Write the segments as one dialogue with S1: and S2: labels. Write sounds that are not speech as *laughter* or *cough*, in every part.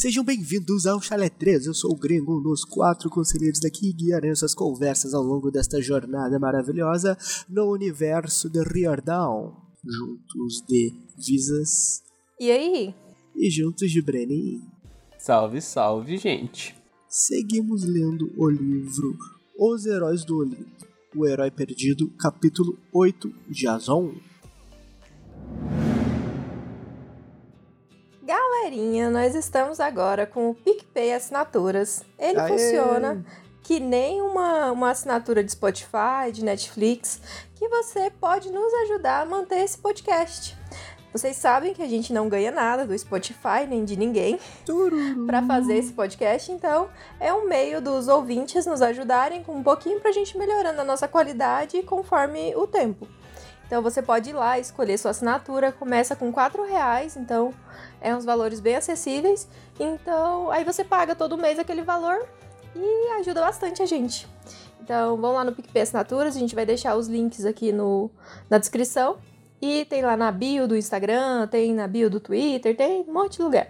S1: Sejam bem-vindos ao Chalé 3. Eu sou o Gringo, um dos quatro conselheiros daqui, guiarei essas conversas ao longo desta jornada maravilhosa no universo de Riordan. Juntos de Visas
S2: E aí?
S1: e juntos de Brenin.
S3: Salve, salve, gente.
S1: Seguimos lendo o livro Os Heróis do Olimpo, o Herói Perdido, capítulo 8, Jason.
S2: Galerinha, nós estamos agora com o PicPay Assinaturas. Ele
S1: Aê!
S2: funciona que nem uma, uma assinatura de Spotify, de Netflix, que você pode nos ajudar a manter esse podcast. Vocês sabem que a gente não ganha nada do Spotify nem de ninguém para fazer esse podcast, então é um meio dos ouvintes nos ajudarem com um pouquinho pra gente melhorando a nossa qualidade conforme o tempo. Então você pode ir lá escolher sua assinatura, começa com R$ reais, então é uns valores bem acessíveis. Então aí você paga todo mês aquele valor e ajuda bastante a gente. Então vão lá no PicPay Assinaturas, a gente vai deixar os links aqui no, na descrição. E tem lá na bio do Instagram, tem na bio do Twitter, tem um monte de lugar.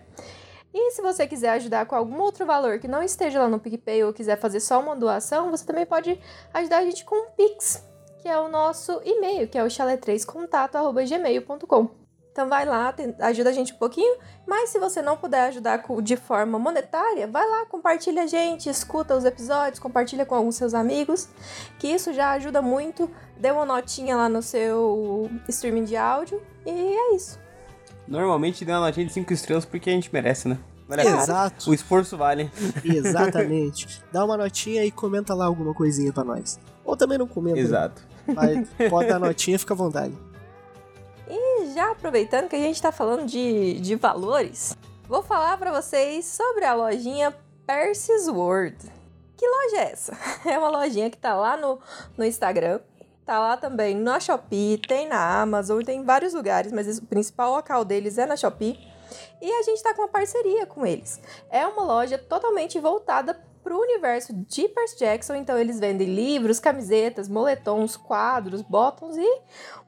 S2: E se você quiser ajudar com algum outro valor que não esteja lá no PicPay ou quiser fazer só uma doação, você também pode ajudar a gente com um Pix, que é o nosso e-mail, que é o chalé3contato.gmail.com. Então vai lá, ajuda a gente um pouquinho, mas se você não puder ajudar de forma monetária, vai lá, compartilha a gente, escuta os episódios, compartilha com alguns seus amigos, que isso já ajuda muito. Dê uma notinha lá no seu streaming de áudio e é isso.
S3: Normalmente dá uma notinha de 5 estrelas porque a gente merece, né?
S1: Exato,
S3: O esforço vale. *laughs*
S1: exatamente. Dá uma notinha e comenta lá alguma coisinha pra nós. Ou também não comenta.
S3: Exato.
S1: Mas pode dar notinha, fica à vontade.
S2: E já aproveitando que a gente tá falando de, de valores, vou falar pra vocês sobre a lojinha Percy's World. Que loja é essa? *laughs* É uma lojinha que tá lá no, no Instagram, tá lá também na Shopee, tem na Amazon, tem em vários lugares, mas o principal local deles é na Shopee. E a gente tá com uma parceria com eles. É uma loja totalmente voltada pro universo de Percy Jackson, então eles vendem livros, camisetas, moletons, quadros, bottoms e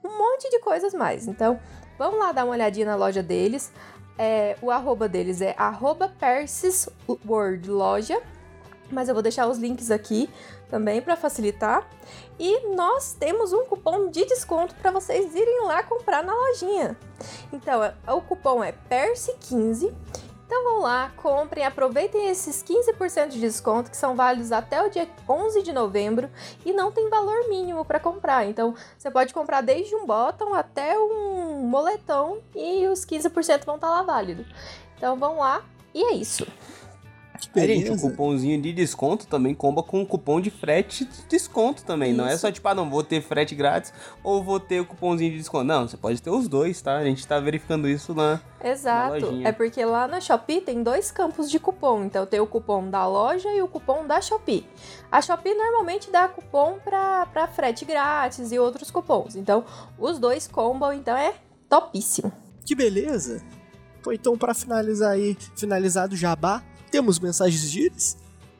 S2: um monte de coisas mais. Então, vamos lá dar uma olhadinha na loja deles. É, o arroba deles é arroba World Loja. Mas eu vou deixar os links aqui também para facilitar. E nós temos um cupom de desconto para vocês irem lá comprar na lojinha. Então, é- o cupom é PERSI15. Então vão lá, comprem, aproveitem esses 15% de desconto que são válidos até o dia 11 de novembro e não tem valor mínimo para comprar. Então você pode comprar desde um bottom até um moletom e os 15% vão estar lá válido. Então vão lá e é isso.
S1: Que
S3: É, gente, o cupomzinho de desconto também comba com o cupom de frete de desconto também. Não é
S2: Isso.
S3: só tipo, ah, não, vou ter frete grátis ou vou ter o cupomzinho de desconto. Não, você pode ter os dois, tá? A gente tá verificando isso lá.
S2: Exato.
S3: lojinha.
S2: É porque lá na Shopee tem dois campos de cupom. Então tem o cupom da loja e o cupom da Shopee. A Shopee normalmente dá cupom pra, pra frete grátis e outros cupons. Então os dois combam, então é topíssimo.
S1: Que beleza. Pô, então pra finalizar aí, finalizado o jabá, temos mensagens de íris?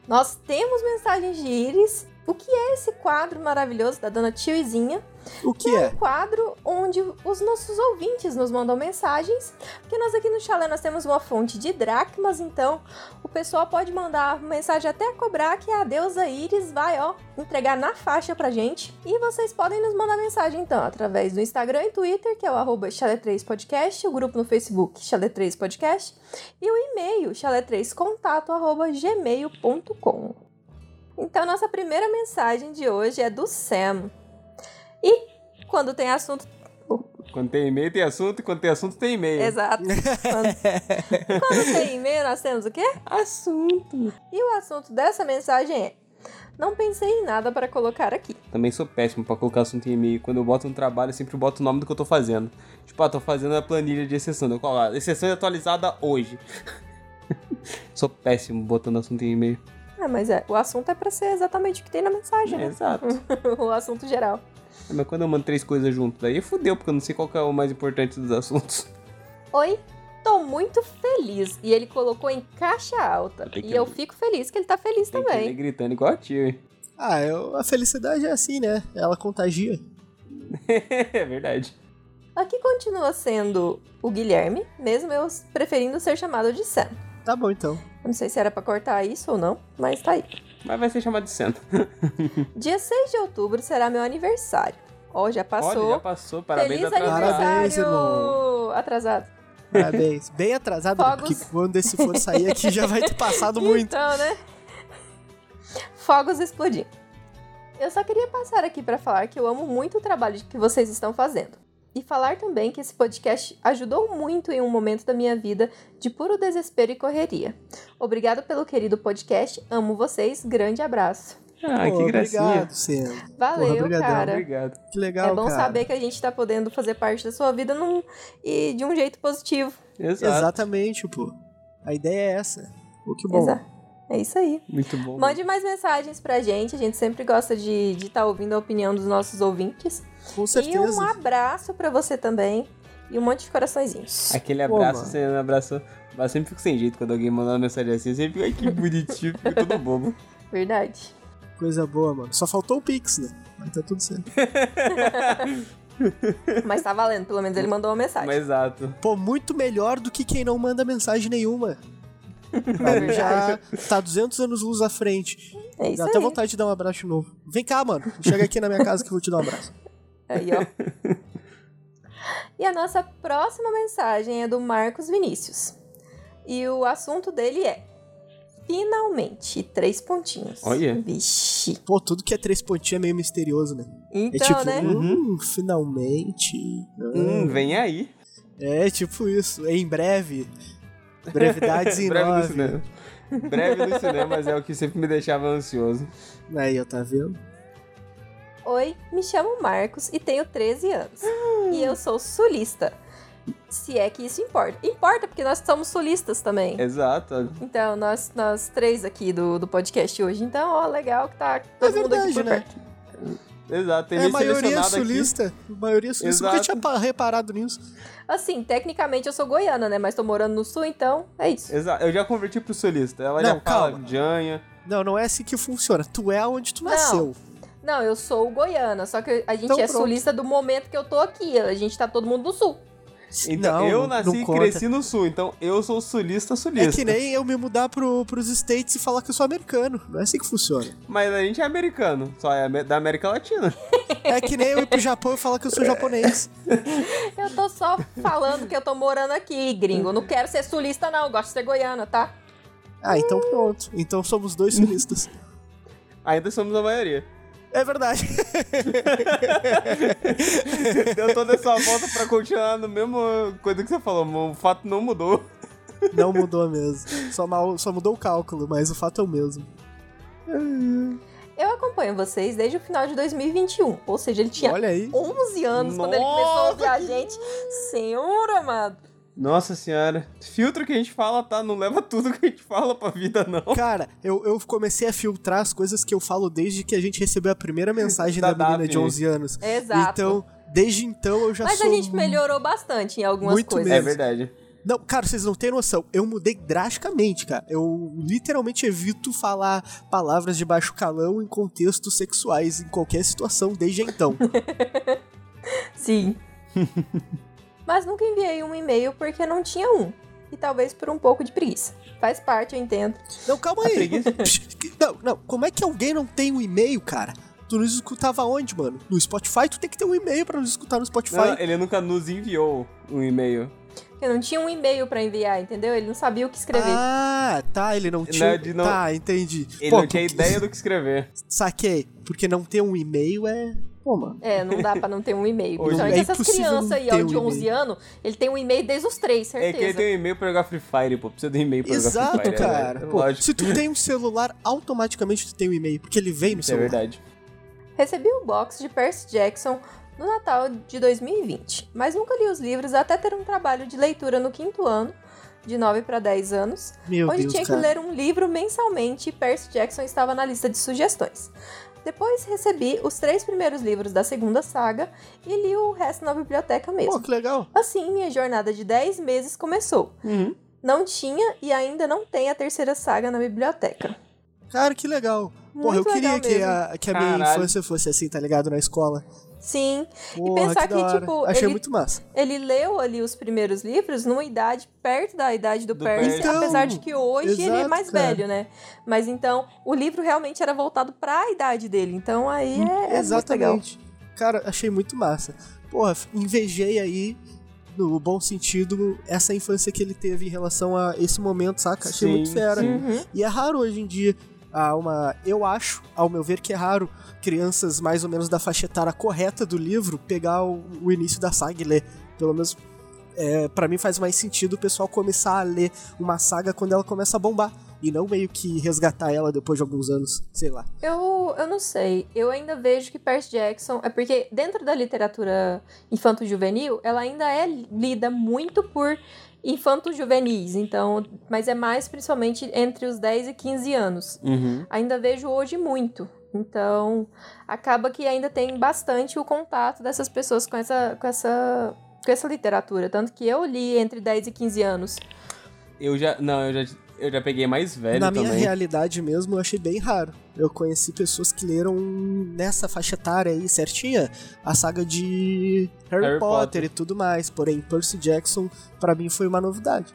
S2: Nós temos mensagens de íris. O que é esse quadro maravilhoso da dona Tioizinha?
S1: O que é?
S2: um quadro onde os nossos ouvintes nos mandam mensagens, porque nós aqui no Chalé nós temos uma fonte de dracmas, então o pessoal pode mandar mensagem até cobrar que a deusa Iris vai, ó, entregar na faixa pra gente. E vocês podem nos mandar mensagem então através do Instagram e Twitter, que é o arroba chalé3podcast, o grupo no Facebook chalé3podcast e o e-mail chalé3contato arroba gmail.com. Então nossa primeira mensagem de hoje é do Sam. E quando tem assunto.
S3: Quando tem e-mail, tem assunto. E quando tem assunto, tem e-mail.
S2: Exato. Quando, *laughs* quando tem e-mail, nós temos o quê?
S3: Assunto.
S2: E o assunto dessa mensagem é: Não pensei em nada para colocar aqui.
S3: Também sou péssimo pra colocar assunto em e-mail. Quando eu boto um trabalho, eu sempre boto o nome do que eu tô fazendo. Tipo, ah, tô fazendo a planilha de exceção. Eu coloco lá, exceção atualizada hoje. *laughs* sou péssimo botando assunto em e-mail.
S2: Ah, mas é, o assunto é pra ser exatamente o que tem na mensagem,
S3: É,
S2: né?
S3: exato. *laughs*
S2: o assunto geral.
S3: É, Mas quando eu mando três coisas junto, daí fudeu, porque eu não sei qual que é o mais importante dos assuntos.
S2: Oi, tô muito feliz. E ele colocou em caixa alta.
S3: Que
S2: E eu
S3: ler.
S2: fico feliz que ele tá feliz
S3: Tem
S2: também.
S3: gritando igual a tio, hein?
S1: Ah, eu- a felicidade é assim, né? Ela contagia. *laughs*
S3: é verdade.
S2: Aqui continua sendo o Guilherme, mesmo eu preferindo ser chamado de Sam.
S1: Tá bom, então.
S2: Eu não sei se era pra cortar isso ou não, mas tá aí.
S3: Mas vai ser chamado de cena. *laughs*
S2: Dia 6 de outubro será meu aniversário. Ó, já passou.
S3: Olha, já passou. Parabéns
S2: Feliz
S3: atrasado.
S1: Parabéns,
S2: aniversário!
S1: irmão.
S2: Atrasado.
S1: Parabéns. Bem atrasado?
S2: Fogos.
S1: porque quando esse for sair aqui já vai ter passado *laughs* muito.
S2: Então, né? Fogos explodindo. Eu só queria passar aqui pra falar que eu amo muito o trabalho que vocês estão fazendo. E falar também que esse podcast ajudou muito em um momento da minha vida de puro desespero e correria. Obrigado pelo querido podcast, amo vocês, grande abraço.
S3: Ah,
S1: Pô,
S3: que gracinha.
S1: Obrigado, Senna.
S2: Valeu,
S1: obrigadão,
S2: cara.
S3: Obrigado.
S1: Que legal,
S2: é bom
S1: cara.
S2: saber que a gente tá podendo fazer parte da sua vida num- e de um jeito positivo.
S3: Exato.
S1: Exatamente, pô. A ideia é essa. Pô, que bom.
S2: Exa- É isso aí.
S3: Muito bom.
S2: Mande mais mensagens pra gente. A gente sempre gosta de estar ouvindo a opinião dos nossos ouvintes.
S1: Com
S2: E
S1: certeza.
S2: um abraço pra você também. E um monte de coraçõezinhos.
S3: Aquele abraço, você me abraçou. Eu sempre fico sem jeito quando alguém manda uma mensagem assim. Eu sempre fico, ai que bonitinho, fico todo bobo.
S2: Verdade.
S1: Coisa boa, mano. Só faltou o Pix, né? Mas tá tudo certo. *laughs*
S2: Mas tá valendo, pelo menos ele mandou uma mensagem.
S3: Mas exato.
S1: Pô, muito melhor do que quem não manda mensagem nenhuma.
S2: É
S1: Ele já *laughs* tá 200 anos luz à frente.
S2: É isso
S1: Dá
S2: aí.
S1: até vontade de dar um abraço novo. Vem cá, mano. Chega aqui na minha casa que eu vou te dar um abraço.
S2: Aí, ó. e a nossa próxima mensagem é do Marcos Vinícius. E o assunto dele é Finalmente, três pontinhos.
S3: Olha.
S2: Vixe.
S1: Pô, tudo que é três pontinhos é meio misterioso, né?
S2: Então,
S1: é tipo,
S2: né?
S1: hum, finalmente.
S3: Hum, vem aí.
S1: É tipo isso. Em breve. Brevidades em *laughs*
S3: Breve no
S1: nove.
S3: cinema. Breve no cinema, mas é o que sempre me deixava ansioso.
S1: Aí, ó, tá vendo?
S2: Oi, me chamo Marcos e tenho 13 anos. E eu sou sulista. Se é que isso importa. Importa, porque nós somos sulistas também.
S3: Exato.
S2: Então, nós, nós três aqui do, do podcast hoje. Então, ó, legal que tá todo
S1: É
S2: mundo aqui
S1: verdade,
S2: por
S1: né?
S2: perto.
S3: Exato. Tem
S1: é a
S3: gente
S1: maioria sulista. A maioria sulista. Nunca tinha pa- reparado nisso.
S2: Assim, tecnicamente eu sou goiana, né? Mas tô morando no sul, então é isso.
S3: aqui. Exato. Eu já converti pro solista. Ela
S1: Não,
S3: já fala
S1: calma.
S3: Janha.
S1: Não, não é assim que funciona. Tu é onde tu
S2: Não.
S1: nasceu.
S2: Não, eu sou goiana, só que a gente
S1: Então
S2: é
S1: pronto.
S2: sulista do momento que eu tô aqui. A gente tá todo mundo no sul.
S3: Então,
S1: não,
S3: eu nasci
S1: não
S3: e cresci no sul, então eu sou sulista sulista.
S1: É que nem eu me mudar pro, pros States e falar que eu sou americano. Não é assim que funciona.
S3: Mas a gente é americano, só é da América Latina.
S1: É que nem eu ir pro Japão e falar que eu sou japonês.
S2: Eu tô só falando que eu tô morando aqui, gringo. Não quero ser sulista, não. Eu gosto de ser goiana, tá?
S1: Ah, então pronto. Então somos dois sulistas.
S3: Ainda somos a maioria.
S1: É verdade. *laughs*
S3: Deu toda essa volta pra continuar no mesmo coisa que você falou, o fato não mudou.
S1: Não mudou mesmo. Só, mal, só mudou o cálculo, mas o fato é o mesmo.
S2: Eu acompanho vocês desde o final de 2021. Ou seja, ele tinha
S1: Olha aí.
S2: 11 anos quando ele começou a ouvir a gente. Senhor amado.
S3: Nossa senhora. Filtro que a gente fala, tá? Não leva tudo que a gente fala pra vida, não.
S1: Cara, eu, eu comecei a filtrar as coisas que eu falo desde que a gente recebeu a primeira mensagem
S3: Da
S1: da, menina de
S3: Daphne.
S1: 11 anos.
S2: Exato.
S1: Então, desde então eu já
S2: Mas
S1: sou.
S2: a gente melhorou bastante em algumas
S1: muito
S2: coisas.
S1: mesmo.
S3: É verdade.
S1: Não, cara, vocês não têm noção. Eu mudei drasticamente, cara. Eu literalmente evito falar palavras de baixo calão em contextos sexuais em qualquer situação desde então. *laughs*
S2: Sim. *laughs* Mas nunca enviei um e-mail porque não tinha um. E talvez por um pouco de preguiça. Faz parte, eu entendo.
S1: Não, calma aí. *laughs* Não, não. Como é que alguém não tem um e-mail, cara? Tu nos escutava onde, mano? No Spotify? Tu tem que ter um e-mail pra nos escutar no Spotify.
S3: Não, ele nunca nos enviou um e-mail.
S2: Porque não tinha um e-mail pra enviar, entendeu? Ele não sabia o que escrever.
S1: Ah, tá, ele não tinha.
S3: de não-
S1: Tá, entendi.
S3: Ele
S1: Pô,
S3: não tinha
S1: porque-
S3: ideia do que escrever. *laughs*
S1: Saquei. Porque não ter um e-mail é. Pô, mano.
S2: É, não dá pra não ter um e-mail. *laughs* Principalmente
S1: é
S2: essas crianças aí, ó,
S1: um
S2: de 11
S1: e-mail.
S2: anos, ele tem um e-mail desde os três,
S3: É que ele
S2: certeza.
S3: tem um e-mail pra jogar Free Fire, pô. Precisa de um e-mail pra jogar
S1: Exato,
S3: Free Fire.
S1: cara.
S3: É,
S1: Pô, se tu tem um celular, automaticamente tu tem um e-mail, porque ele vem no
S3: Isso é
S1: celular.
S3: verdade.
S2: Recebi o box de Percy Jackson no Natal de 2020, mas nunca li os livros até ter um trabalho de leitura no quinto ano, de 9 para 10 anos,
S1: Meu
S2: onde
S1: Deus,
S2: tinha
S1: cara.
S2: que ler um livro mensalmente e Percy Jackson estava na lista de sugestões. Depois recebi os três primeiros livros da segunda saga e li o resto na biblioteca mesmo.
S1: Pô, que legal.
S2: Assim, minha jornada de 10 meses começou.
S3: Uhum.
S2: Não tinha e ainda não tem a terceira saga na biblioteca.
S1: Cara, que legal. Porra,
S2: Muito
S1: eu queria que a, que a minha
S3: Caralho.
S1: infância fosse assim, tá ligado? Na escola.
S2: Sim.
S1: Porra,
S2: pensar
S1: que,
S2: que, tipo,
S1: Achei
S2: ele-
S1: muito massa.
S2: Ele leu ali os primeiros livros numa idade perto da idade do,
S3: Do
S2: Percy.
S1: Então,
S2: apesar de que hoje ele é
S1: exato,
S2: mais
S1: cara.
S2: velho, né? Mas então, o livro realmente era voltado pra idade dele. Então aí é, é muito legal.
S1: Exatamente. Cara, achei muito massa. Porra, invejei aí, no bom sentido, essa infância que ele teve em relação a esse momento, saca? Achei
S3: Sim,
S1: muito fera.
S3: sim.
S2: Uhum.
S1: E é raro hoje em dia. Há uma, eu acho, ao meu ver, que é raro crianças mais ou menos da faixa etária correta do livro pegar o, o início da saga e ler. Pelo menos, é, para mim faz mais sentido o pessoal começar a ler uma saga quando ela começa a bombar. E não meio que resgatar ela depois de alguns anos, sei lá.
S2: Eu, eu não sei. Eu ainda vejo que Percy Jackson. É porque dentro da literatura infanto-juvenil, ela ainda é lida muito por infanto-juvenis. Então, mas é mais principalmente entre os 10 e 15 anos.
S3: Uhum.
S2: Ainda vejo hoje muito. Então, acaba que ainda tem bastante o contato dessas pessoas com essa, com essa, com essa literatura. Tanto que eu li entre 10 e 15 anos.
S3: Eu já. Não, eu já, eu já peguei mais velho
S1: Na
S3: também.
S1: minha realidade mesmo, eu achei bem raro. Eu conheci pessoas que leram nessa faixa etária aí, certinha, a saga de Harry,
S3: Harry
S1: Potter,
S3: Potter.
S1: e tudo mais. Porém, Percy Jackson, pra mim, foi uma novidade.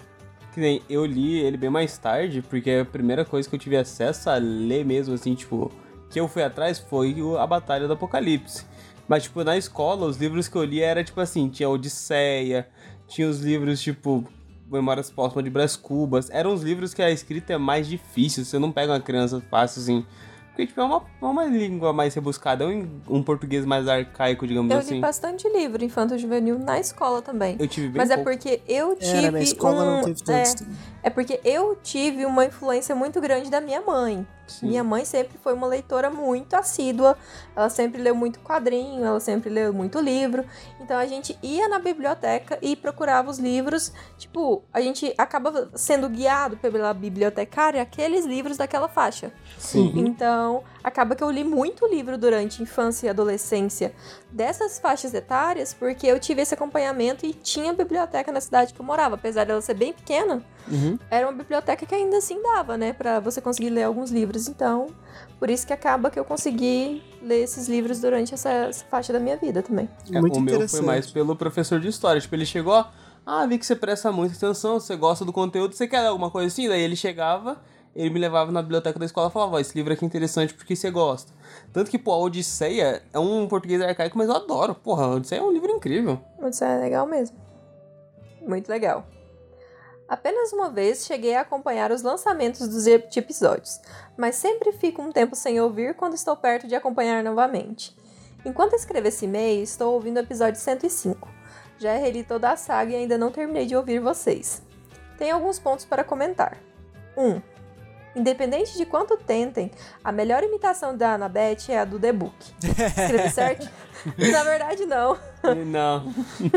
S3: Que nem eu li ele bem mais tarde, porque a primeira coisa que eu tive acesso a ler mesmo, assim, tipo, que eu fui atrás foi a Batalha do Apocalipse. Mas, tipo, na escola, os livros que eu li era, tipo assim, tinha Odisseia, tinha os livros, tipo, Memórias Póstumas de Brás Cubas. Eram os livros que a escrita é mais difícil, você não pega uma criança fácil, assim. Porque, tipo, é uma, é uma língua mais rebuscada, é um, um português mais arcaico, digamos
S2: Eu
S3: assim.
S2: li bastante livro infanto-juvenil na escola também.
S3: Eu tive bem
S2: Mas é
S3: pouco.
S2: porque eu tive.
S1: É, na escola
S2: um,
S1: não teve
S2: é,
S1: tantos.
S2: é porque eu tive uma influência muito grande da minha mãe.
S3: Sim.
S2: Minha mãe sempre foi uma leitora muito assídua. Ela sempre leu muito quadrinho, ela sempre leu muito livro. Então a gente ia na biblioteca e procurava os livros. Tipo, a gente acaba sendo guiado pela bibliotecária aqueles livros daquela faixa.
S3: Sim.
S2: Então, acaba que eu li muito livro durante infância e adolescência dessas faixas etárias, porque eu tive esse acompanhamento e tinha biblioteca na cidade que eu morava. Apesar dela ser bem pequena,
S3: Uhum.
S2: era uma biblioteca que ainda assim dava, né, Pra você conseguir ler alguns livros. Então, por isso que acaba que eu consegui ler esses livros durante essa, essa faixa da minha vida também.
S3: É,
S1: Muito
S3: o meu foi mais pelo professor de história. Tipo, ele chegou, ah, vi que você presta muita atenção, você gosta do conteúdo, você quer alguma coisa assim? Daí ele chegava, ele me levava na biblioteca da escola e falava, ó, esse livro aqui é interessante porque você gosta. Tanto que, pô, a Odisseia é um português arcaico, mas eu adoro. Porra, a Odisseia é um livro incrível.
S2: Isso é legal mesmo. Muito legal. Apenas uma vez cheguei a acompanhar os lançamentos dos ep- episódios, mas sempre fico um tempo sem ouvir quando estou perto de acompanhar novamente. Enquanto escrevo esse e-mail, estou ouvindo o episódio 105. Já reli toda a saga e ainda não terminei de ouvir vocês. Tenho alguns pontos para comentar. 1. Um, independente de quanto tentem, a melhor imitação da Annabeth é a do The Book. Escrevi *laughs* certo? Na verdade, não.
S3: Não,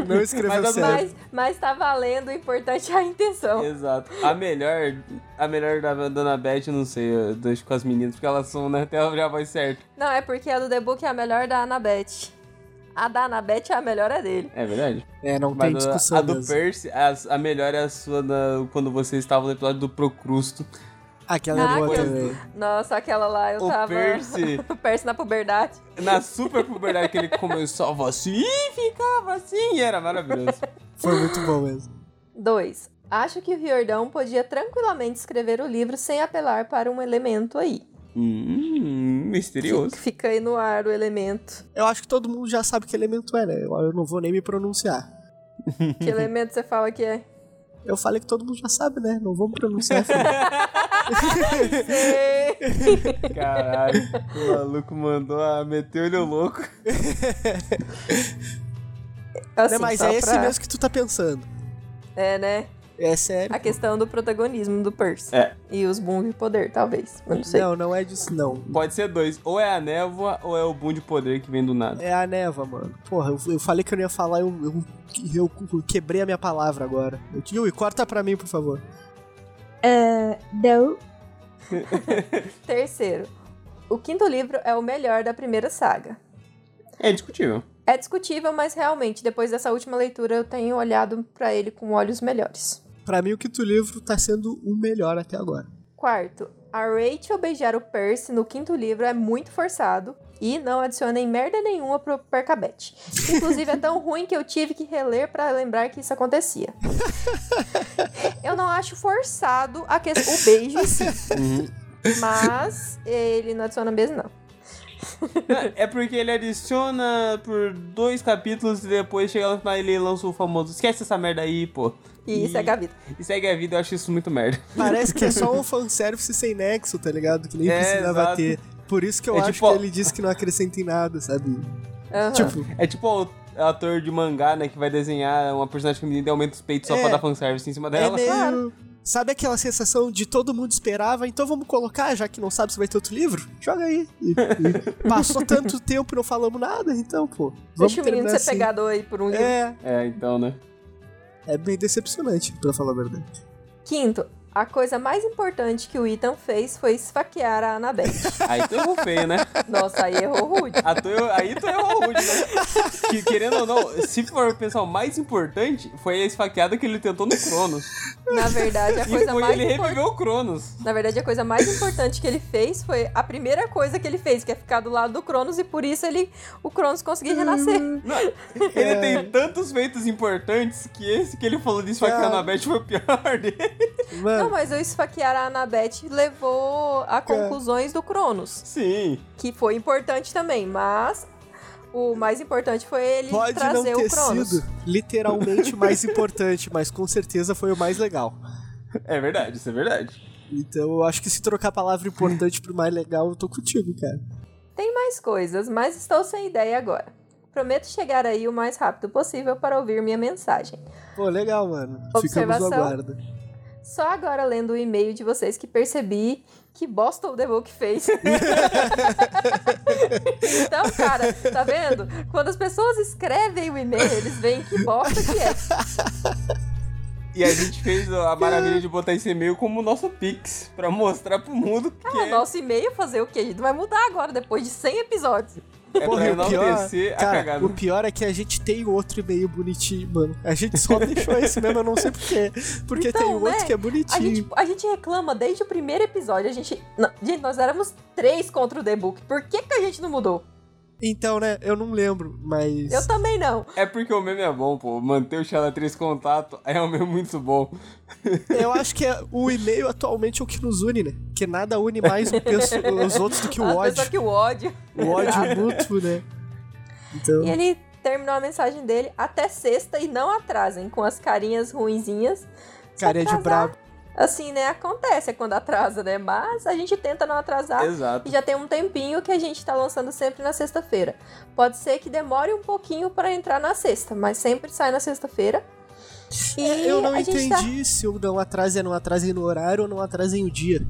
S1: Não escreveu
S3: Mas a-
S1: certo.
S2: Mas, mas tá valendo, o importante é a intenção.
S3: exato. A melhor, a melhor da Dona Beth, não sei, eu deixo com as meninas, porque elas são, né, até já vai certo.
S2: Não, é porque a do The Book é a melhor da Annabeth. A da Annabeth é a melhor é dele.
S3: É verdade?
S1: É, não tem
S3: Mas a-
S1: discussão
S3: a do
S1: mesmo.
S3: Percy, a, a melhor é a sua da- quando você estava no episódio do Procrusto.
S1: Aquela
S2: Ah,
S1: é boa também.
S2: Nossa, aquela lá eu
S3: O
S2: tava.
S3: Percy. *laughs*
S2: o Percy na puberdade.
S3: Na super puberdade que ele começava assim e ficava assim, e era maravilhoso.
S1: Foi muito bom mesmo.
S2: 2. Acho que o Riordão podia tranquilamente escrever o livro sem apelar para um elemento aí.
S3: hum, misterioso.
S2: Fica aí no ar o elemento.
S1: Eu acho que todo mundo já sabe que elemento é, né? Eu, eu não vou nem me pronunciar.
S2: Que elemento você fala que é?
S1: Eu falei que todo mundo já sabe, né? Não vou me pronunciar. *laughs*
S3: Caralho, o maluco mandou a meter olho louco.
S2: Assim,
S1: Né, Mas é esse
S2: pra-
S1: mesmo que tu tá pensando.
S2: É, né?
S1: É sério.
S2: A questão do protagonismo do Percy.
S3: É.
S2: E os boom de poder, talvez. Eu não sei.
S1: Não, não é disso, não.
S3: Pode ser dois. Ou é a névoa ou é o boom de poder que vem do nada.
S1: É a neva, mano. Porra, eu, eu falei que eu não ia falar, eu, eu, eu quebrei a minha palavra agora. Yui, corta pra mim, por favor.
S4: Não. *laughs*
S2: Terceiro. O quinto livro é o melhor da primeira saga.
S3: É discutível.
S2: É discutível, mas realmente, depois dessa última leitura, eu tenho olhado pra ele com olhos melhores.
S1: Pra mim, o quinto livro tá sendo o melhor até agora.
S2: Quarto, A Rachel beijar o Percy no quinto livro é muito forçado e não adicionem merda nenhuma pro Percabete. Inclusive é tão *laughs* ruim que eu tive que reler para lembrar que isso acontecia. *laughs* eu não acho forçado a que... o beijo em si.
S3: Uhum.
S2: Mas ele não adiciona beijo, não.
S3: É porque ele adiciona por dois capítulos e depois chega lá no final e ele lança o famoso Esquece essa merda aí, pô.
S2: E segue a vida.
S3: E segue a vida, eu acho isso muito merda. *laughs*
S1: Parece que é só um *laughs* fanservice sem nexo, tá ligado? Que nem
S3: É,
S1: precisava
S3: exato.
S1: ter. Por isso que eu
S3: É
S1: acho
S3: tipo-
S1: que ele disse que não acrescenta em nada, sabe?
S2: Aham.
S1: Tipo,
S3: É tipo o ator de mangá, né, que vai desenhar uma personagem feminina e aumenta os peitos só
S1: É.
S3: pra dar fanservice em cima
S1: é
S3: dela.
S1: meio. Sabe aquela sensação de todo mundo esperava, então vamos colocar, já que não sabe se vai ter outro livro? Joga aí. E- e *laughs* passou tanto tempo e não falamos nada, então, pô. Vamos
S2: Deixa o menino ser
S1: assim.
S2: pegado aí por um livro.
S1: É,
S3: É, então, né?
S1: É bem decepcionante, pra falar a verdade.
S2: Quinto, a coisa mais importante que o Ethan fez foi esfaquear a Annabeth. *laughs*
S3: Aí tu errou feio, né?
S2: Nossa, aí errou rude.
S3: Ah, tu errou- aí tu errou rude, né? Que, querendo ou não, se for pensar o mais importante, foi a esfaqueada que ele tentou no Cronos.
S2: Na verdade, a
S3: E
S2: coisa
S3: foi
S2: mais
S3: ele
S2: importante.
S3: reviveu o Cronos.
S2: Na verdade, a coisa mais importante que ele fez foi a primeira coisa que ele fez, que é ficar do lado do Cronos, e por isso ele, o Cronos conseguiu renascer.
S3: Não, ele tem tantos feitos importantes que esse que ele falou de esfaquear
S1: Cara.
S3: na Beth foi o pior *laughs* dele.
S2: Não, mas o esfaquear a Annabeth levou a conclusões do Cronos,
S3: Sim.
S2: que foi importante também, mas o mais importante foi ele
S1: pode não
S2: trazer
S1: ter
S2: o Cronos.
S1: sido literalmente o *laughs* mais importante, mas com certeza foi o mais legal.
S3: É verdade, isso é verdade.
S1: Então eu acho que se trocar a palavra importante pro mais legal, eu tô contigo, cara.
S2: Tem mais coisas, mas estou sem ideia agora. Prometo chegar aí o mais rápido possível para ouvir minha mensagem.
S1: Pô, legal, mano. Ficamos no
S2: Observação.
S1: aguardo.
S2: Só agora lendo o e-mail de vocês que percebi que bosta o The Book fez. *laughs* então, cara, tá vendo? Quando as pessoas escrevem o e-mail, eles veem que bosta que é.
S3: E a gente fez a maravilha de botar esse e-mail como nosso Pix, pra mostrar pro mundo que
S2: Ah, o
S3: é,
S2: nosso e-mail fazer o quê? A gente vai mudar agora, depois de 100 episódios.
S3: É
S1: Porra,
S3: pra
S1: o pior,
S3: a
S1: cara, o pior é que a gente tem outro e-mail bonitinho, mano. A gente só *laughs* deixou esse mesmo, eu não sei porquê. Porque
S2: Então,
S1: tem outro
S2: né,
S1: que é
S2: A
S1: bonitinho.
S2: gente, a gente reclama desde o primeiro episódio. A gente. não, gente, nós éramos três contra o The Book. Por que, que a gente não mudou?
S1: Então, né, eu não lembro, mas.
S2: Eu também não.
S3: É porque o meme é bom, pô. Manter o Xala 3 contato é um meme muito bom. *laughs*
S1: Eu acho que é, o e-mail atualmente é o que nos une, né? Porque nada une mais os outros do que o
S2: a
S1: ódio.
S2: pessoa que o ódio.
S1: O ódio *laughs* mútuo, né? Então.
S2: E ele terminou a mensagem dele até sexta e não atrasem, com as carinhas ruinzinhas.
S1: Carinha de brabo.
S2: Assim, né? Acontece quando atrasa, né? Mas a gente tenta não atrasar.
S3: Exato.
S2: E já tem um tempinho que a gente tá lançando sempre na sexta-feira. Pode ser que demore um pouquinho pra entrar na sexta, mas sempre sai na sexta-feira. E
S1: É, eu não
S2: a gente tá...
S1: entendi se o não atrasa é não atrasem no horário ou não atrasem o dia.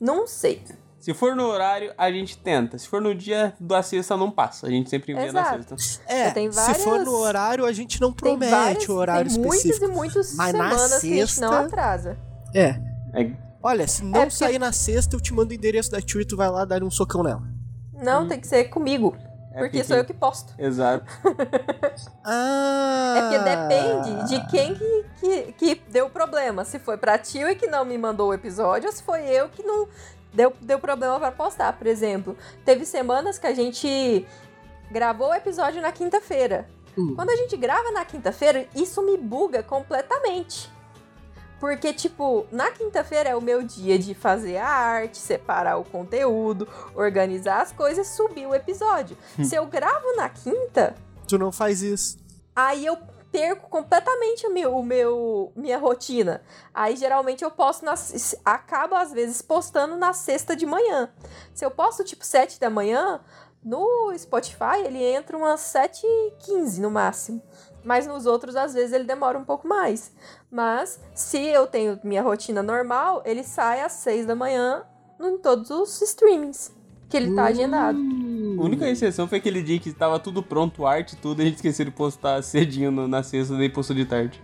S2: Não sei.
S3: Se for no horário, a gente tenta. Se for no dia da sexta, não passa. A gente sempre envia na
S2: Exato.
S3: sexta.
S1: É,
S2: tem
S1: se for no horário, a gente não
S2: Tem
S1: promete
S2: várias,
S1: o horário
S2: tem muitas
S1: específico.
S2: e muitas
S1: Mas na
S2: semanas que a gente não
S1: sexta-
S2: atrasa.
S1: É.
S3: É,
S1: Olha, se não
S2: É, porque-
S1: sair na sexta, eu te mando o endereço da tio e tu vai lá dar um socão nela.
S2: Não, tem que ser comigo.
S3: é
S2: porque sou eu que posto.
S3: Exato. *laughs*
S1: Ah!
S2: É porque depende de quem que, que, que deu problema. Se foi pra tio e que não me mandou o episódio, ou se foi eu que não deu, deu problema pra postar. Por exemplo, teve semanas que a gente gravou o episódio na quinta-feira.
S1: Hum.
S2: Quando a gente grava na quinta-feira, isso me buga completamente. Porque, tipo, na quinta-feira é o meu dia de fazer a arte, separar o conteúdo, organizar as coisas, subir o episódio. Se eu gravo na quinta,
S1: Tu não faz isso.
S2: aí eu perco completamente o meu, o meu minha rotina. Aí geralmente eu posto na acabo às vezes postando na sexta de manhã. Se eu posto tipo 7 da manhã, no Spotify ele entra umas 7h15 no máximo. Mas nos outros, às vezes, ele demora um pouco mais. Mas, se eu tenho minha rotina normal, ele sai às 6 da manhã em todos os streamings que ele tá agendado.
S3: A única exceção foi aquele dia que tava tudo pronto, arte e tudo, e a gente esqueceu de postar cedinho no- na sexta, daí postou de tarde.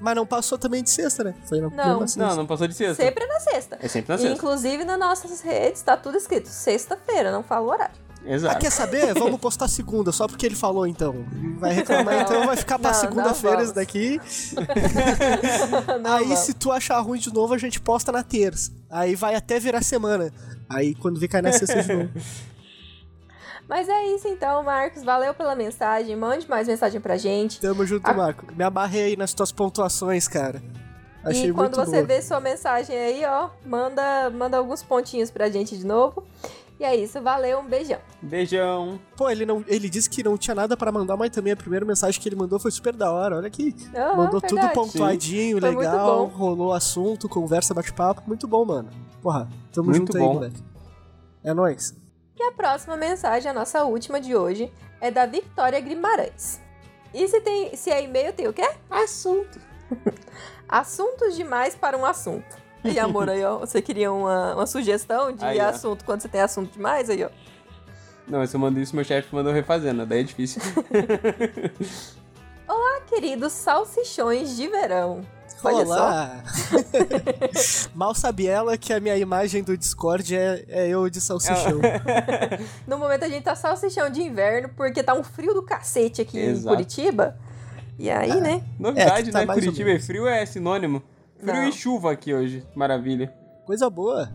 S1: Mas não passou também de sexta, né? Foi na
S2: Não.
S1: sexta.
S3: Não, não passou de sexta.
S2: Sempre na sexta.
S3: É sempre na sexta.
S2: inclusive, nas nossas redes tá tudo escrito sexta-feira, não falo o horário.
S1: Ah,
S3: Exato.
S1: quer saber? Vamos postar segunda, só porque ele falou então. Vai reclamar,
S2: Não.
S1: então vai ficar pra *laughs*
S2: Não,
S1: segunda-feira
S2: não
S1: isso daqui. *laughs* *laughs*
S2: Não,
S1: Aí,
S2: vamos.
S1: se tu achar ruim de novo, a gente posta na terça. Aí vai até virar semana. Aí quando vem cai na sexta de novo.
S2: Mas é isso então, Marcos. Valeu pela mensagem. Mande mais mensagem pra gente.
S1: Tamo junto,
S2: Ah.
S1: Marco. Me abarrei aí nas tuas pontuações, cara. Achei
S2: e quando
S1: muito
S2: você
S1: boa.
S2: vê sua mensagem aí, ó, manda, manda alguns pontinhos pra gente de novo. E é isso, valeu, um beijão.
S3: Beijão.
S1: Pô, ele, não, ele disse que não tinha nada pra mandar, mas também a primeira mensagem que ele mandou foi super da hora. Olha aqui.
S2: Aham,
S1: mandou tudo
S2: verdade.
S1: pontuadinho,
S2: Foi muito
S1: legal.
S2: bom.
S1: Rolou assunto, conversa, bate-papo. Muito bom, mano. Porra, tamo
S3: Muito
S1: junto
S3: bom.
S1: aí, moleque. É nóis.
S2: E a próxima mensagem, a nossa última de hoje, é da Victoria Guimarães. E se, tem, se é e-mail, tem o quê?
S3: Assunto. *laughs*
S2: Assuntos demais para um assunto. E amor, aí, ó, você queria uma, uma sugestão de
S3: Aí, ó.
S2: assunto quando você tem assunto demais, aí, ó.
S3: Não, se eu mando isso, meu chefe mandou refazendo, daí é difícil. *laughs*
S2: Olá, queridos salsichões de verão. Olha só.
S1: Olá! *laughs* Mal sabe ela que a minha imagem do Discord é, é eu de salsichão. *laughs*
S2: No momento a gente tá salsichão de inverno, porque tá um frio do cacete aqui
S3: Exato.
S2: em Curitiba. E aí, né?
S3: Novidade,
S1: É, tá
S3: né?
S1: mais ou
S3: Curitiba é frio, é sinônimo. Frio e chuva aqui hoje. Maravilha.
S1: Coisa boa.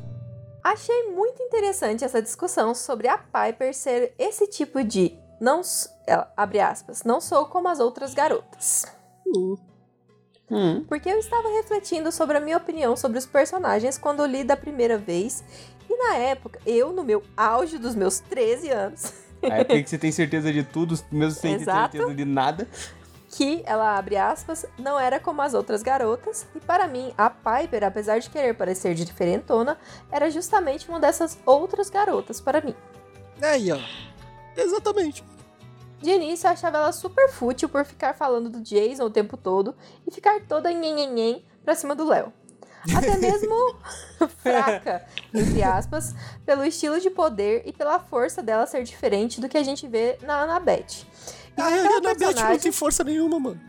S2: Achei muito interessante essa discussão sobre a Piper ser esse tipo de não, ela, abre aspas, não sou como as outras garotas.
S1: Hum.
S3: Hum.
S2: Porque eu estava refletindo sobre a minha opinião sobre os personagens quando li da primeira vez. E na época, eu, no meu auge dos meus 13 anos,
S3: A época que *laughs* você tem certeza de tudo, mesmo sem ter certeza de nada.
S2: Que ela abre aspas, não era como as outras garotas, e para mim, a Piper, apesar de querer parecer de diferentona, era justamente uma dessas outras garotas para mim.
S1: Aí, ó. Exatamente.
S2: De início, eu achava ela super fútil por ficar falando do Jason o tempo todo e ficar toda nhenhenhen pra cima do Léo. Até mesmo *laughs* fraca, entre aspas, pelo estilo de poder e pela força dela ser diferente do que a gente vê na Annabeth. E
S1: Ah,
S2: naquela
S1: a Anabeth não tem força nenhuma, mano.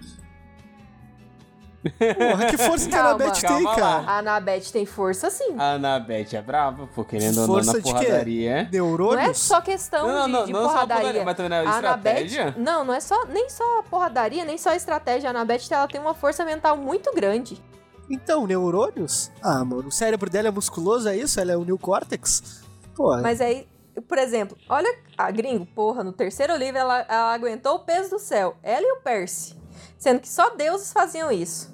S1: *laughs* Porra, que força que a Anabeth tem,
S3: lá.
S1: cara?
S2: A Annabeth tem força sim.
S3: A Anabeth é brava, pô, querendo ou não,
S1: Força
S3: na
S1: de quê?
S3: porradaria.
S2: Não
S1: Neurônios?
S2: é só questão
S3: Não,
S2: de,
S3: não,
S2: de
S3: não a
S2: porradaria.
S3: porradaria, mas também na
S2: A
S3: estratégia.
S2: Annabeth, não, não é só nem só a porradaria, nem só a estratégia. A Annabeth ela tem uma força mental muito grande.
S1: Então, neurônios? Ah, mano, o cérebro dela é musculoso, é isso? Ela é o neocórtex? Pô,
S2: Mas aí, por exemplo, olha a gringo, porra, no terceiro livro ela, ela aguentou o peso do céu. Ela e o Percy. Sendo que só deuses faziam isso.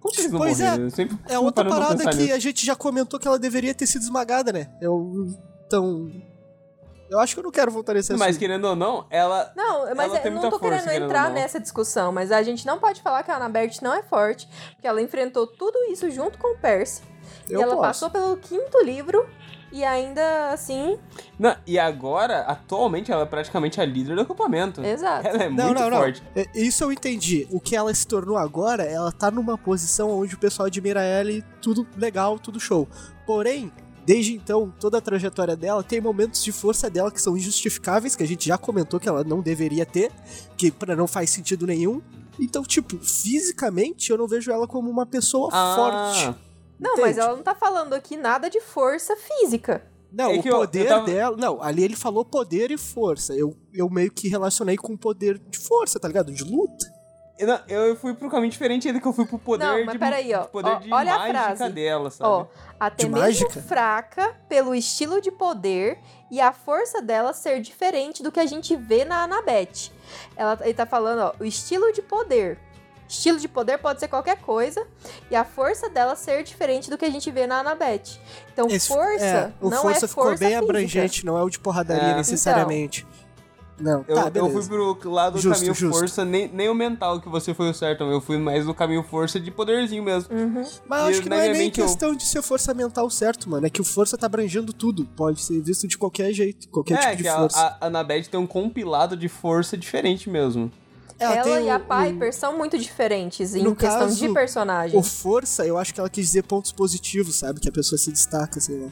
S3: Como que eles
S1: Pois é?
S3: Eu sempre
S1: é outra parada que
S3: nisso.
S1: a gente já comentou que ela deveria ter sido esmagada, né? Eu. Então. Eu acho que eu não quero voltar nesse
S3: Mas
S1: assunto.
S3: querendo ou não, ela.
S2: Não, mas
S3: Ela
S2: eu
S3: tem
S2: não tô
S3: força,
S2: querendo
S3: querendo
S2: entrar nessa discussão, mas a gente não pode falar que a Annabeth não é forte, porque ela enfrentou tudo isso junto com o Percy.
S1: Eu
S2: e ela
S1: posso.
S2: passou pelo quinto livro e ainda assim.
S3: Não, e agora, atualmente, ela é praticamente a líder do acampamento.
S2: Exato.
S3: Ela é
S1: Não,
S3: muito
S1: não, não.
S3: forte.
S1: É, Isso eu entendi. O que ela se tornou agora, ela tá numa posição onde o pessoal admira ela e tudo legal, tudo show. Porém, desde então, toda a trajetória dela tem momentos de força dela que são injustificáveis, que a gente já comentou que ela não deveria ter, que pra não faz sentido nenhum. Então, tipo, fisicamente eu não vejo ela como uma pessoa
S3: Ah,
S1: forte.
S2: Não,
S1: Entende?
S2: mas ela não tá falando aqui nada de força física.
S1: Não,
S3: É
S1: o
S3: que eu- eu
S1: poder
S3: tava-
S1: dela. Não, ali ele falou poder e força. Eu, eu meio que relacionei com poder de força, tá ligado? De luta.
S3: Eu, não, eu fui pro caminho diferente ainda que eu fui pro poder
S2: Não, mas
S3: de,
S2: peraí, ó.
S3: de poder
S2: Ó,
S3: de
S2: olha a
S3: mágica
S2: frase.
S3: dela, sabe?
S2: Ó, até
S1: De
S2: mesmo
S1: mágica?
S2: fraca pelo estilo de poder e a força dela ser diferente do que a gente vê na Annabeth. Ela, ele tá falando, ó, o estilo de poder. Estilo de poder pode ser qualquer coisa e a força dela ser diferente do que a gente vê na Annabeth. Então,
S1: Esse-
S2: força
S1: é, o
S2: não
S1: força
S2: é
S1: ficou
S2: força
S1: bem
S2: física.
S1: abrangente, não é o de porradaria
S3: É.
S1: necessariamente. Não,
S3: Eu,
S1: tá,
S3: eu fui pro lado do
S1: Justo,
S3: caminho
S1: justo.
S3: força, nem, nem o mental que você foi o certo, eu fui mais no caminho força de poderzinho mesmo.
S2: Uhum.
S1: Mas eu
S3: E
S1: acho que não é nem
S3: mente eu-
S1: questão de ser força mental certo, mano. É que o força tá abrangendo tudo. Pode ser visto de qualquer jeito, qualquer
S3: é,
S1: tipo de força.
S3: a, a Annabeth tem um compilado de força diferente mesmo.
S1: Ela
S2: Ela
S1: tem
S2: e a
S1: o-
S2: Piper são muito diferentes em
S1: no
S2: questão
S1: caso,
S2: de personagem.
S1: O força, eu acho que ela quis dizer pontos positivos, sabe? Que a pessoa se destaca, sei lá.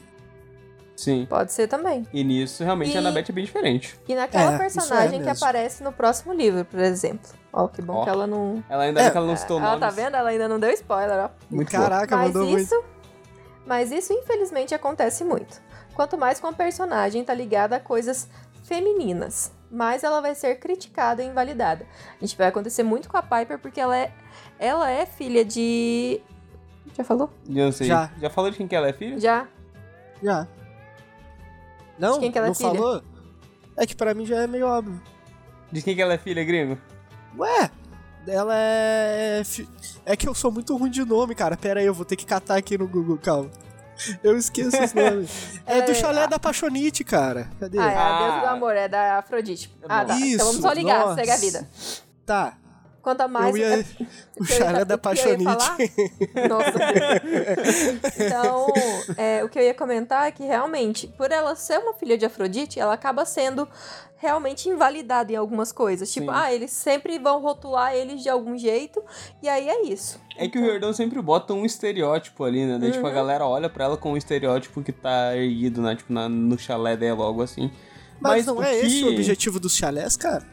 S3: Sim.
S2: Pode ser também.
S3: E nisso, realmente,
S2: E-
S3: a Annabeth é bem diferente.
S2: E naquela
S1: É,
S2: personagem
S1: isso
S2: que
S1: é mesmo.
S2: aparece no próximo livro, por exemplo. Ó, que bom
S3: Ó.
S2: que ela não.
S3: Ela ainda
S1: É,
S3: é, que ela não citou
S2: Ela
S3: nomes.
S2: tá vendo? Ela ainda não deu spoiler, ó.
S3: Muito.
S1: Caraca,
S2: Mas
S1: mandou muito.
S2: isso. Mas isso, infelizmente, acontece muito. Quanto mais com a personagem tá ligada a coisas femininas, mais ela vai ser criticada e invalidada. A gente vai acontecer muito com a Piper porque ela é, ela é filha de Já falou?
S3: Eu sei.
S1: Já.
S3: Já falou de quem que ela é filha?
S2: Já.
S1: Já. Não?
S2: De quem que ela é
S1: não
S2: filha?
S1: falou? É que pra mim já é meio óbvio.
S3: De quem que ela é filha, gringo?
S1: Ué, ela é. fi- É que eu sou muito ruim de nome, cara. Pera aí, eu vou ter que catar aqui no Google, calma. *laughs* Eu esqueço os nomes. É do
S2: É,
S1: chalé
S2: a-
S1: da Paixonite, cara. Cadê?
S2: Ah, é a
S3: Ah.
S2: deusa do amor, é da Afrodite. Ah, tá.
S1: Isso,
S2: então vamos só ligar,
S1: nossa.
S2: segue a vida.
S1: Tá.
S2: Quanto a mais. *laughs* *laughs*
S1: eu ia...
S2: é-
S1: O
S2: eu ia
S1: chalé da
S2: o ia falar-
S1: Paixonite.
S2: Nossa. Então, é, o que eu ia comentar é que realmente, por ela ser uma filha de Afrodite, ela acaba sendo realmente invalidada em algumas coisas. Tipo,
S3: Sim.
S2: ah, eles sempre vão rotular eles de algum jeito, e aí é isso.
S3: É que o Riordão sempre bota um estereótipo ali, né? Daí, tipo,
S2: Uhum.
S3: a galera olha pra ela com um estereótipo que tá erguido, né? Tipo, na- no chalé dela, algo assim.
S1: Mas, não
S3: o
S1: é
S3: que-
S1: esse o objetivo dos chalés, cara?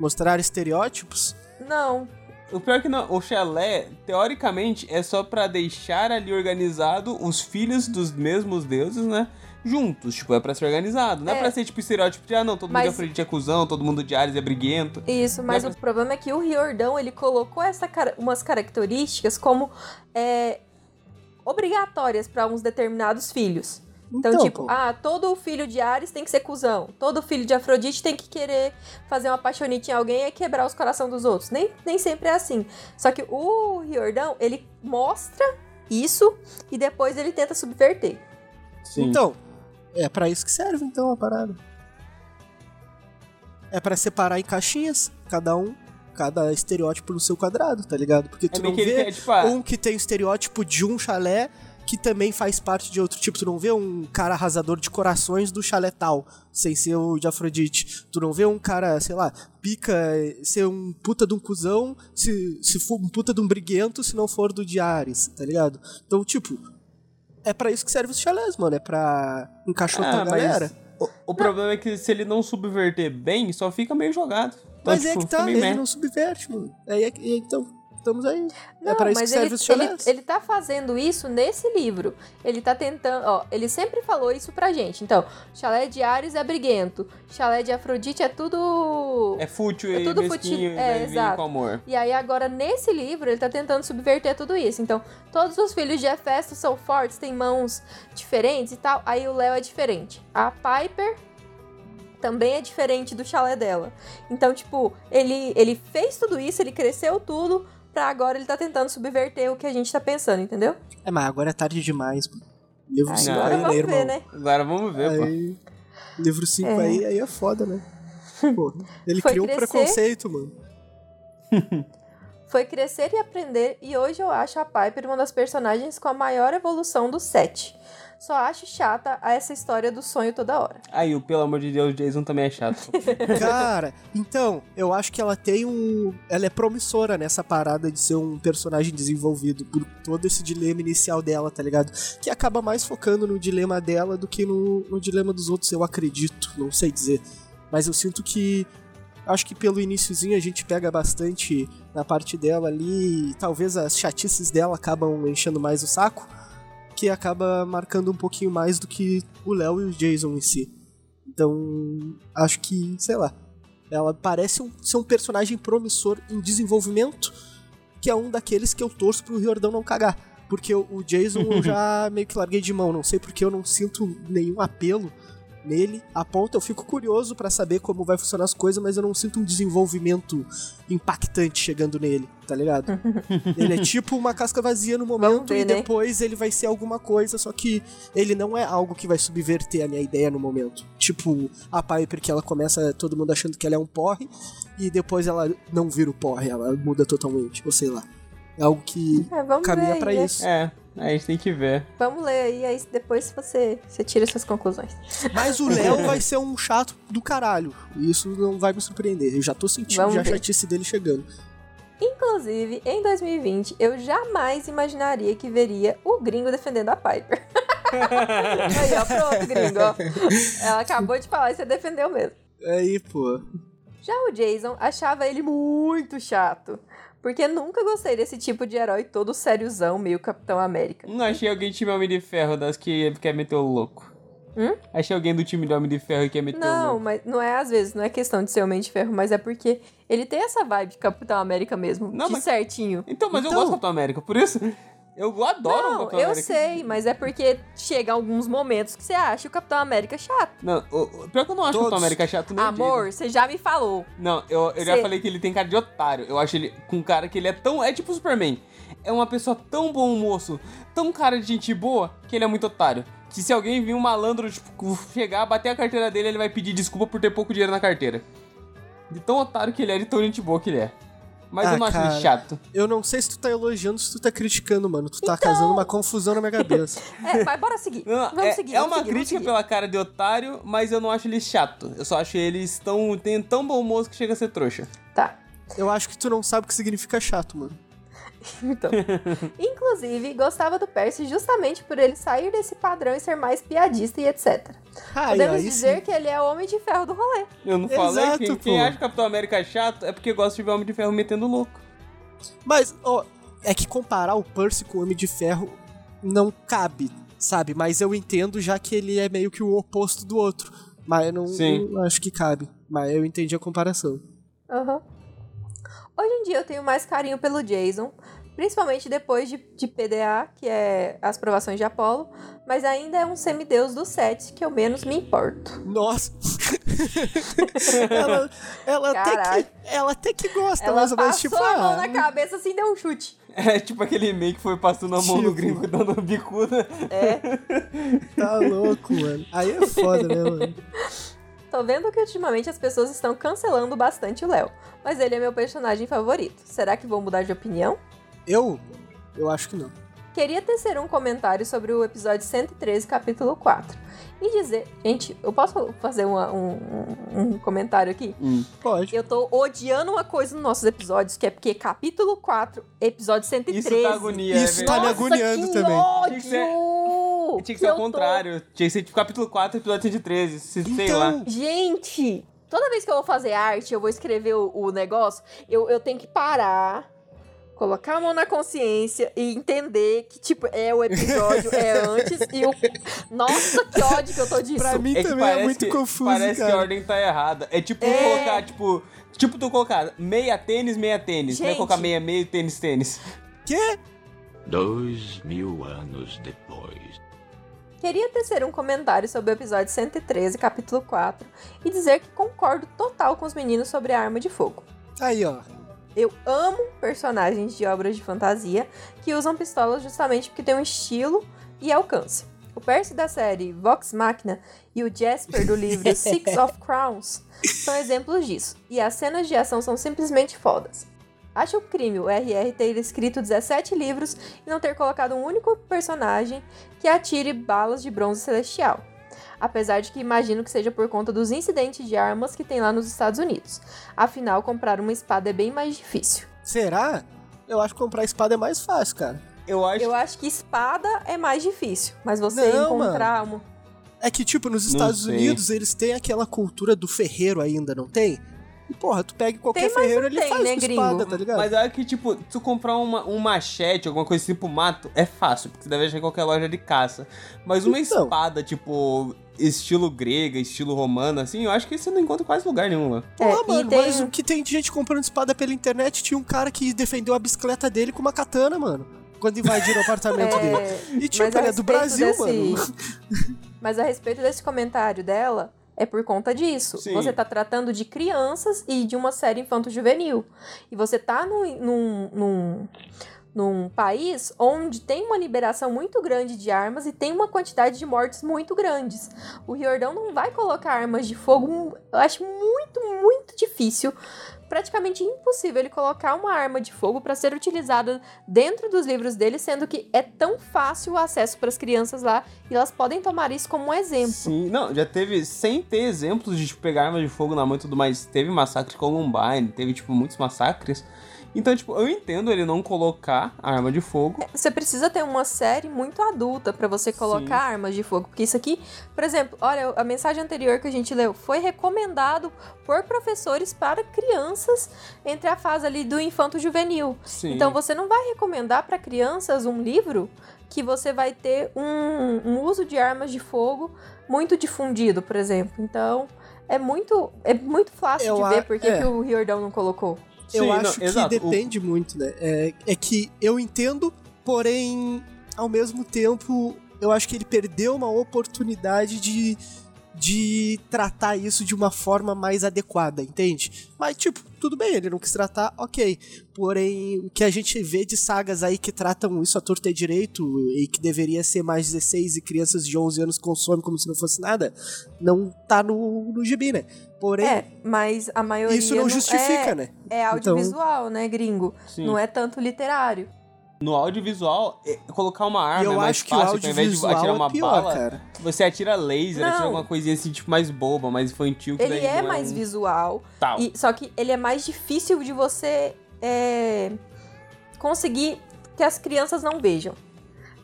S1: Mostrar estereótipos?
S2: Não,
S3: O pior é que não, o chalé, teoricamente, é só pra deixar ali organizado os filhos dos mesmos deuses, né? Juntos, tipo, é pra ser organizado. Não é,
S2: É.
S3: pra ser, tipo, estereótipo de, ah, não, todo mundo
S2: Mas-
S3: de Afrodite é cuzão, todo mundo de Ares é briguento.
S2: Isso, mas
S3: Mas-
S2: o problema é que o Riordão, ele colocou essa, cara- umas características como é, obrigatórias para uns determinados filhos. Então, tipo,
S1: pô,
S2: ah, todo filho de Ares tem que ser cuzão. Todo filho de Afrodite tem que querer fazer uma paixonite em alguém e quebrar os corações dos outros. Nem, nem sempre é assim. Só que o Riordão, ele mostra isso e depois ele tenta subverter.
S3: Sim.
S1: Então, é pra isso que serve, então, a parada. É pra separar em caixinhas, cada um, cada estereótipo no seu quadrado, tá ligado? Porque
S3: é
S1: tu
S3: meio
S1: não
S3: que ele
S1: vê
S3: quer, tipo, ah,
S1: um que tem o estereótipo de um chalé que também faz parte de outro tipo. Tu não vê um cara arrasador de corações do chalé tal, sem ser o de Afrodite. Tu não vê um cara, sei lá, pica ser um puta de um cuzão, se, se for um puta de um briguento, se não for do de Ares, tá ligado? Então, tipo, é pra isso que serve os chalés, mano. É pra encaixotar
S3: ah,
S1: a galera.
S3: o, o problema é que se ele não subverter bem, só fica meio jogado. Então,
S1: Mas é
S3: tipo,
S1: que
S3: fica
S1: tá, ele não subverte, mano. Aí é que- então, estamos aí. é
S2: Não,
S1: pra isso que
S2: mas
S1: serve
S2: ele,
S1: os
S2: ele,
S1: chalés.
S2: ele tá fazendo isso nesse livro. Ele tá tentando, ó, ele sempre falou isso pra gente. Então, chalé de Ares é briguento, chalé de Afrodite é tudo...
S3: É fútil
S2: É
S3: e
S2: tudo
S3: mesquinho e
S2: é, exato.
S3: com amor.
S2: E aí agora, nesse livro, ele tá tentando subverter tudo isso. Então, todos os filhos de Hefesto são fortes, têm mãos diferentes e tal. Aí o Léo é diferente. A Piper também é diferente do chalé dela. Então, tipo, ele, ele fez tudo isso, ele cresceu tudo, pra agora ele tá tentando subverter o que a gente tá pensando, entendeu?
S1: É, mas agora é tarde demais, mano. Livro
S2: Aí
S1: 5
S3: Não,
S2: agora
S1: aí, né,
S2: vamos
S1: irmão?
S2: ver, né?
S3: Agora vamos ver, pô.
S1: Aí, livro 5
S2: É.
S1: aí, aí é foda, né? *laughs* Pô, ele
S2: Foi
S1: criou um
S2: crescer.
S1: preconceito, mano.
S2: Foi crescer e aprender, e hoje eu acho a Piper uma das personagens com a maior evolução do set. Só acho chata essa história do sonho toda hora.
S3: Aí, o pelo amor de Deus, Jason também é chato. *laughs* *laughs*
S1: Cara, então, eu acho que ela tem um. Ela é promissora nessa parada de ser um personagem desenvolvido por todo esse dilema inicial dela, tá ligado? Que acaba mais focando no dilema dela do que no, no dilema dos outros, eu acredito, não sei dizer. Mas eu sinto que. Acho que pelo iniciozinho a gente pega bastante na parte dela ali. e talvez as chatices dela acabam enchendo mais o saco. Que acaba marcando um pouquinho mais do que o Léo e o Jason em si. Então, acho que, sei lá, ela parece um- ser um personagem promissor em desenvolvimento, que é um daqueles que eu torço pro Riordão não cagar. Porque o, o Jason eu *laughs* já meio que larguei de mão, não sei porque eu não sinto nenhum apelo nele. A ponto eu fico curioso pra saber como vai funcionar as coisas, mas eu não sinto um desenvolvimento impactante chegando nele, tá ligado? *laughs* ele é tipo uma casca vazia no momento
S2: ver,
S1: e
S2: né?
S1: depois ele vai ser alguma coisa, só que ele não é algo que vai subverter a minha ideia no momento. Tipo, a Piper que ela começa todo mundo achando que ela é um porre e depois ela não vira o porre, ela muda totalmente, ou sei lá. É algo que
S2: É, vamos
S1: caminha pra
S2: né?
S1: isso.
S3: é, a gente tem que ver.
S2: Vamos ler aí, aí depois você, você tira suas conclusões.
S1: Mas o Léo *laughs* vai ser um chato do caralho. E isso não vai me surpreender. Eu já tô sentindo
S2: Vamos
S1: já a chatice dele chegando.
S2: Inclusive, em 2020, eu jamais imaginaria que veria o gringo defendendo a Piper. *laughs* aí, ó, pronto, gringo, ó. Ela acabou de falar e você defendeu mesmo.
S1: Aí, pô.
S2: Já o Jason achava ele muito chato. Porque nunca gostei desse tipo de herói todo sériozão, meio Capitão América.
S3: Não achei alguém do time Homem de Ferro das que quer meter o louco.
S2: Hum?
S3: Achei alguém do time de Homem de Ferro que quer meter o
S2: Não,
S3: louco.
S2: mas não é às vezes, não é questão de ser homem de ferro, mas é porque ele tem essa vibe de Capitão América mesmo,
S3: Não,
S2: de
S3: mas-
S2: certinho.
S3: Então, mas eu
S1: Então-
S3: gosto do Capitão América, por isso. Eu adoro o
S2: Não,
S3: Capitão
S2: eu
S3: América.
S2: sei, mas é porque chega alguns momentos que você acha o Capitão América chato.
S3: Não, o, o- pior que eu não acho o
S1: Todos.
S3: Capitão América chato nem
S2: Amor, você já me falou.
S3: Não, eu, eu já
S2: Cê-
S3: falei que ele tem cara de otário. Eu acho ele com cara que ele é tão. É tipo o Superman. É uma pessoa tão bom moço, tão cara de gente boa, que ele é muito otário. Que se alguém vir um malandro, tipo, chegar, bater a carteira dele, ele vai pedir desculpa por ter pouco dinheiro na carteira. De tão otário que ele é, de tão gente boa que ele é. Mas
S1: Ah,
S3: eu não acho
S1: cara.
S3: ele chato.
S1: Eu não sei se tu tá elogiando, se tu tá criticando, mano. Tu tá
S2: Então-
S1: causando uma confusão na minha cabeça. *laughs*
S2: É, mas bora seguir.
S3: Não,
S2: vamos
S3: é,
S2: seguir.
S3: é
S2: vamos
S3: uma
S2: seguir,
S3: crítica pela cara de otário, mas eu não acho ele chato. Eu só acho eles tão. tem tão bom moço que chega a ser trouxa.
S2: Tá.
S1: Eu acho que tu não sabe o que significa chato, mano. *laughs*
S2: Então. Inclusive, gostava do Percy justamente por ele sair desse padrão e ser mais piadista e etc.
S1: Ai,
S2: Podemos
S1: aí
S2: dizer
S1: sim.
S2: que ele é o homem de ferro do rolê.
S3: Eu não falei
S1: Exato,
S3: quem, quem acha Capitão América chato é porque gosta de ver Homem de Ferro metendo louco.
S1: Mas, ó, é que comparar o Percy com o Homem de Ferro não cabe, sabe? Mas eu entendo já que ele é meio que o oposto do outro. Mas eu não, não acho que cabe. Mas eu entendi a comparação.
S2: Aham. Hoje em dia eu tenho mais carinho pelo Jason, principalmente depois de, de PDA, que é as provações de Apolo, mas ainda é um semideus do set que eu menos me importo.
S1: Nossa! *laughs* ela, ela, até que, ela até que gosta,
S2: Ela
S1: menos,
S2: passou
S1: tipo,
S2: a mão
S1: ah,
S2: na cabeça assim deu um chute.
S3: É tipo aquele e-mail que foi passando a mão no
S1: Tipo.
S3: gringo dando bicuda.
S2: É. *laughs*
S1: tá louco, mano. Aí é foda, né, mano?
S2: Tô vendo que ultimamente as pessoas estão cancelando bastante o Léo, mas ele é meu personagem favorito. Será que vão mudar de opinião?
S1: Eu? Eu acho que não.
S2: Queria tecer um comentário sobre o episódio 113, capítulo 4. E dizer. Gente, eu posso fazer uma- um, um- comentário aqui?
S3: Hum.
S1: Pode.
S2: Eu tô odiando uma coisa nos nossos episódios, que é porque capítulo 4, episódio 113.
S3: Isso tá agonia, é
S1: Isso tá me agoniando
S2: que
S1: também.
S2: Ódio!
S3: Tinha que ser- Tinha que ser ao
S2: tô-
S3: contrário. Tinha que ser tipo capítulo 4, episódio 113. Se, sei lá.
S1: Então,
S2: Gente, toda vez que eu vou fazer arte, eu vou escrever o, o negócio, eu, eu tenho que parar, colocar a mão na consciência e entender que, tipo, é o episódio, é *laughs* antes e o. Nossa, que ódio que eu tô disso.
S1: pra mim
S3: É
S1: também é muito
S3: que,
S1: confuso,
S3: Parece que a
S1: cara.
S3: ordem tá errada. É tipo
S2: É.
S3: colocar, tipo. Tipo tu colocar meia tênis, meia tênis. Não é
S2: Gente.
S3: colocar meia, meio, tênis, tênis.
S1: Quê?
S4: Dois mil anos depois.
S2: Queria tecer um comentário sobre o episódio 113, capítulo 4, e dizer que concordo total com os meninos sobre a arma de fogo.
S1: Aí, ó.
S2: Eu amo personagens de obras de fantasia que usam pistolas justamente porque tem um estilo e alcance. O Percy da série Vox Machina e o Jasper do livro *laughs* Six of Crowns são exemplos disso, e as cenas de ação são simplesmente fodas. Acho um crime o RR ter escrito 17 livros e não ter colocado um único personagem que atire balas de bronze celestial. Apesar de que imagino que seja por conta dos incidentes de armas que tem lá nos Estados Unidos. Afinal, comprar uma espada é bem mais difícil.
S1: Será? Eu acho que comprar espada é mais fácil, cara.
S3: Eu acho
S2: Eu acho que espada é mais difícil, mas você
S1: Não,
S2: encontrar uma.
S1: É que, tipo, nos Estados. Unidos eles têm aquela cultura do ferreiro ainda, não tem? E, porra, tu pega qualquer
S2: Tem,
S1: ferreiro, ele
S2: tem,
S1: faz
S2: né,
S1: espada, tá ligado?
S3: Mas é que, tipo, tu comprar uma, um machete, alguma coisa assim pro mato, é fácil, porque você deve achar em qualquer loja de caça. Mas uma
S1: Então.
S3: espada, tipo, estilo grega, estilo romano, assim, eu acho que você não encontra em quase lugar nenhum lá.
S1: Pô,
S2: É,
S1: mano,
S2: tem-
S1: mas o que tem de gente comprando espada pela internet, tinha um cara que defendeu a bicicleta dele com uma katana, mano. Quando invadiram o *laughs* apartamento dele.
S2: É,
S1: E tipo, ele é do Brasil,
S2: desse-
S1: mano. *laughs*
S2: Mas a respeito desse comentário dela, é por conta disso.
S3: Sim.
S2: Você tá tratando de crianças e de uma série infanto-juvenil. E você tá num, num, num, num país onde tem uma liberação muito grande de armas e tem uma quantidade de mortes muito grandes. O Riordão não vai colocar armas de fogo. Eu acho muito, muito difícil. Praticamente impossível ele colocar uma arma de fogo para ser utilizada dentro dos livros dele, sendo que é tão fácil o acesso para as crianças lá e elas podem tomar isso como um exemplo.
S3: Sim, não, já teve, sem ter exemplos de tipo, pegar arma de fogo na mão e tudo mais, teve massacre Columbine, teve, tipo, muitos massacres. Então, tipo, eu entendo ele não colocar a arma de fogo.
S2: Você precisa ter uma série muito adulta para você colocar armas de fogo, porque isso aqui, por exemplo, olha, a mensagem anterior que a gente leu foi recomendado por professores para crianças entre a fase ali do infanto juvenil.
S3: Sim.
S2: Então você não vai recomendar para crianças um livro que você vai ter um, um uso de armas de fogo muito difundido, por exemplo. Então é muito é muito fácil
S1: Eu
S2: de
S1: a-
S2: ver porque
S1: é.
S2: que o Riordão não colocou.
S1: Eu
S3: Sim, não,
S1: acho que
S3: exato. O-
S1: depende muito, né? É, é que eu entendo porém, ao mesmo tempo, eu acho que ele perdeu uma oportunidade de, de tratar isso de uma forma mais adequada, entende? Mas, tipo, tudo bem, ele não quis tratar, ok. Porém, o que a gente vê de sagas aí que tratam isso a torta e direito e que deveria ser mais 16 e crianças de 11 anos consomem como se não fosse nada, não tá no, no gibi, né? Porém,
S2: É, mas a maioria.
S1: isso não justifica,
S2: é,
S1: né?
S2: É audiovisual, né, gringo?
S3: Sim.
S2: Não é tanto literário.
S3: No audiovisual, é, colocar uma arma
S1: eu
S3: é mais
S1: acho que o
S3: fácil, que ao invés de atirar uma
S1: é pior,
S3: bala,
S1: cara.
S3: você atira laser,
S2: Não.
S3: atira alguma coisinha assim, tipo, mais boba, mais infantil. Que
S2: Ele
S3: daí
S2: é
S3: não
S2: mais
S3: um
S2: visual.
S3: Tal.
S2: E, só que ele é mais difícil de você é, conseguir que as crianças não vejam.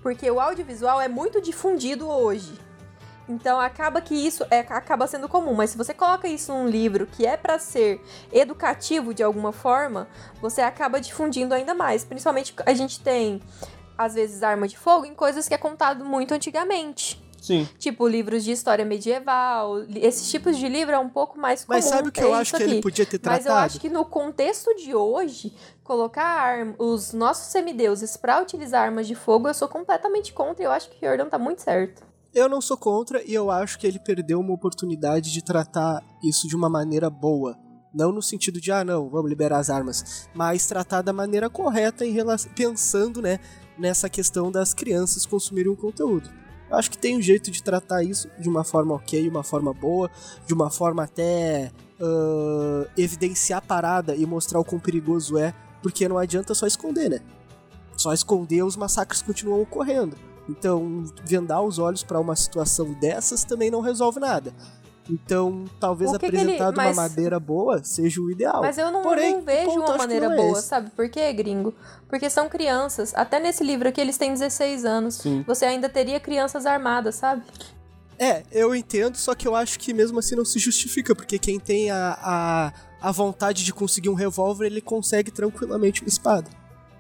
S2: Porque o audiovisual é muito difundido hoje. Então acaba que isso é, acaba sendo comum. Mas se você coloca isso num livro que é para ser educativo de alguma forma, você acaba difundindo ainda mais. Principalmente a gente tem, às vezes, arma de fogo em coisas que é contado muito antigamente.
S3: Sim.
S2: Tipo, livros de história medieval. Esses tipos de livro é um pouco mais comum.
S1: Mas sabe o que eu acho
S2: isso
S1: que ele
S2: aqui.
S1: podia ter
S2: Mas eu
S1: tratado?
S2: acho que no contexto de hoje, colocar os nossos semideuses pra utilizar armas de fogo, eu sou completamente contra. e Eu acho que Jordan tá muito certo.
S1: Eu não sou contra e eu acho que ele perdeu uma oportunidade de tratar isso de uma maneira boa. Não no sentido de, ah, não, vamos liberar as armas, mas tratar da maneira correta em relação, pensando, né, nessa questão das crianças consumirem o conteúdo. Eu acho que tem um jeito de tratar isso de uma forma ok, uma forma boa, de uma forma até ah, evidenciar a parada e mostrar o quão perigoso é, porque não adianta só esconder, né? Só esconder os massacres continuam ocorrendo. Então, vendar os olhos pra uma situação dessas também não resolve nada. Então, talvez
S2: que que ele-
S1: apresentar de uma maneira boa seja o ideal.
S2: Mas eu não,
S1: Porém,
S2: não vejo
S1: ponto
S2: uma maneira
S1: é
S2: boa,
S1: esse.
S2: sabe? Por quê, gringo? Porque são crianças. Até nesse livro aqui, eles têm 16 anos.
S3: Sim.
S2: Você ainda teria crianças armadas, sabe?
S1: É, eu entendo, só que eu acho que mesmo assim não se justifica, porque quem tem a, a, a vontade de conseguir um revólver, ele consegue tranquilamente uma espada.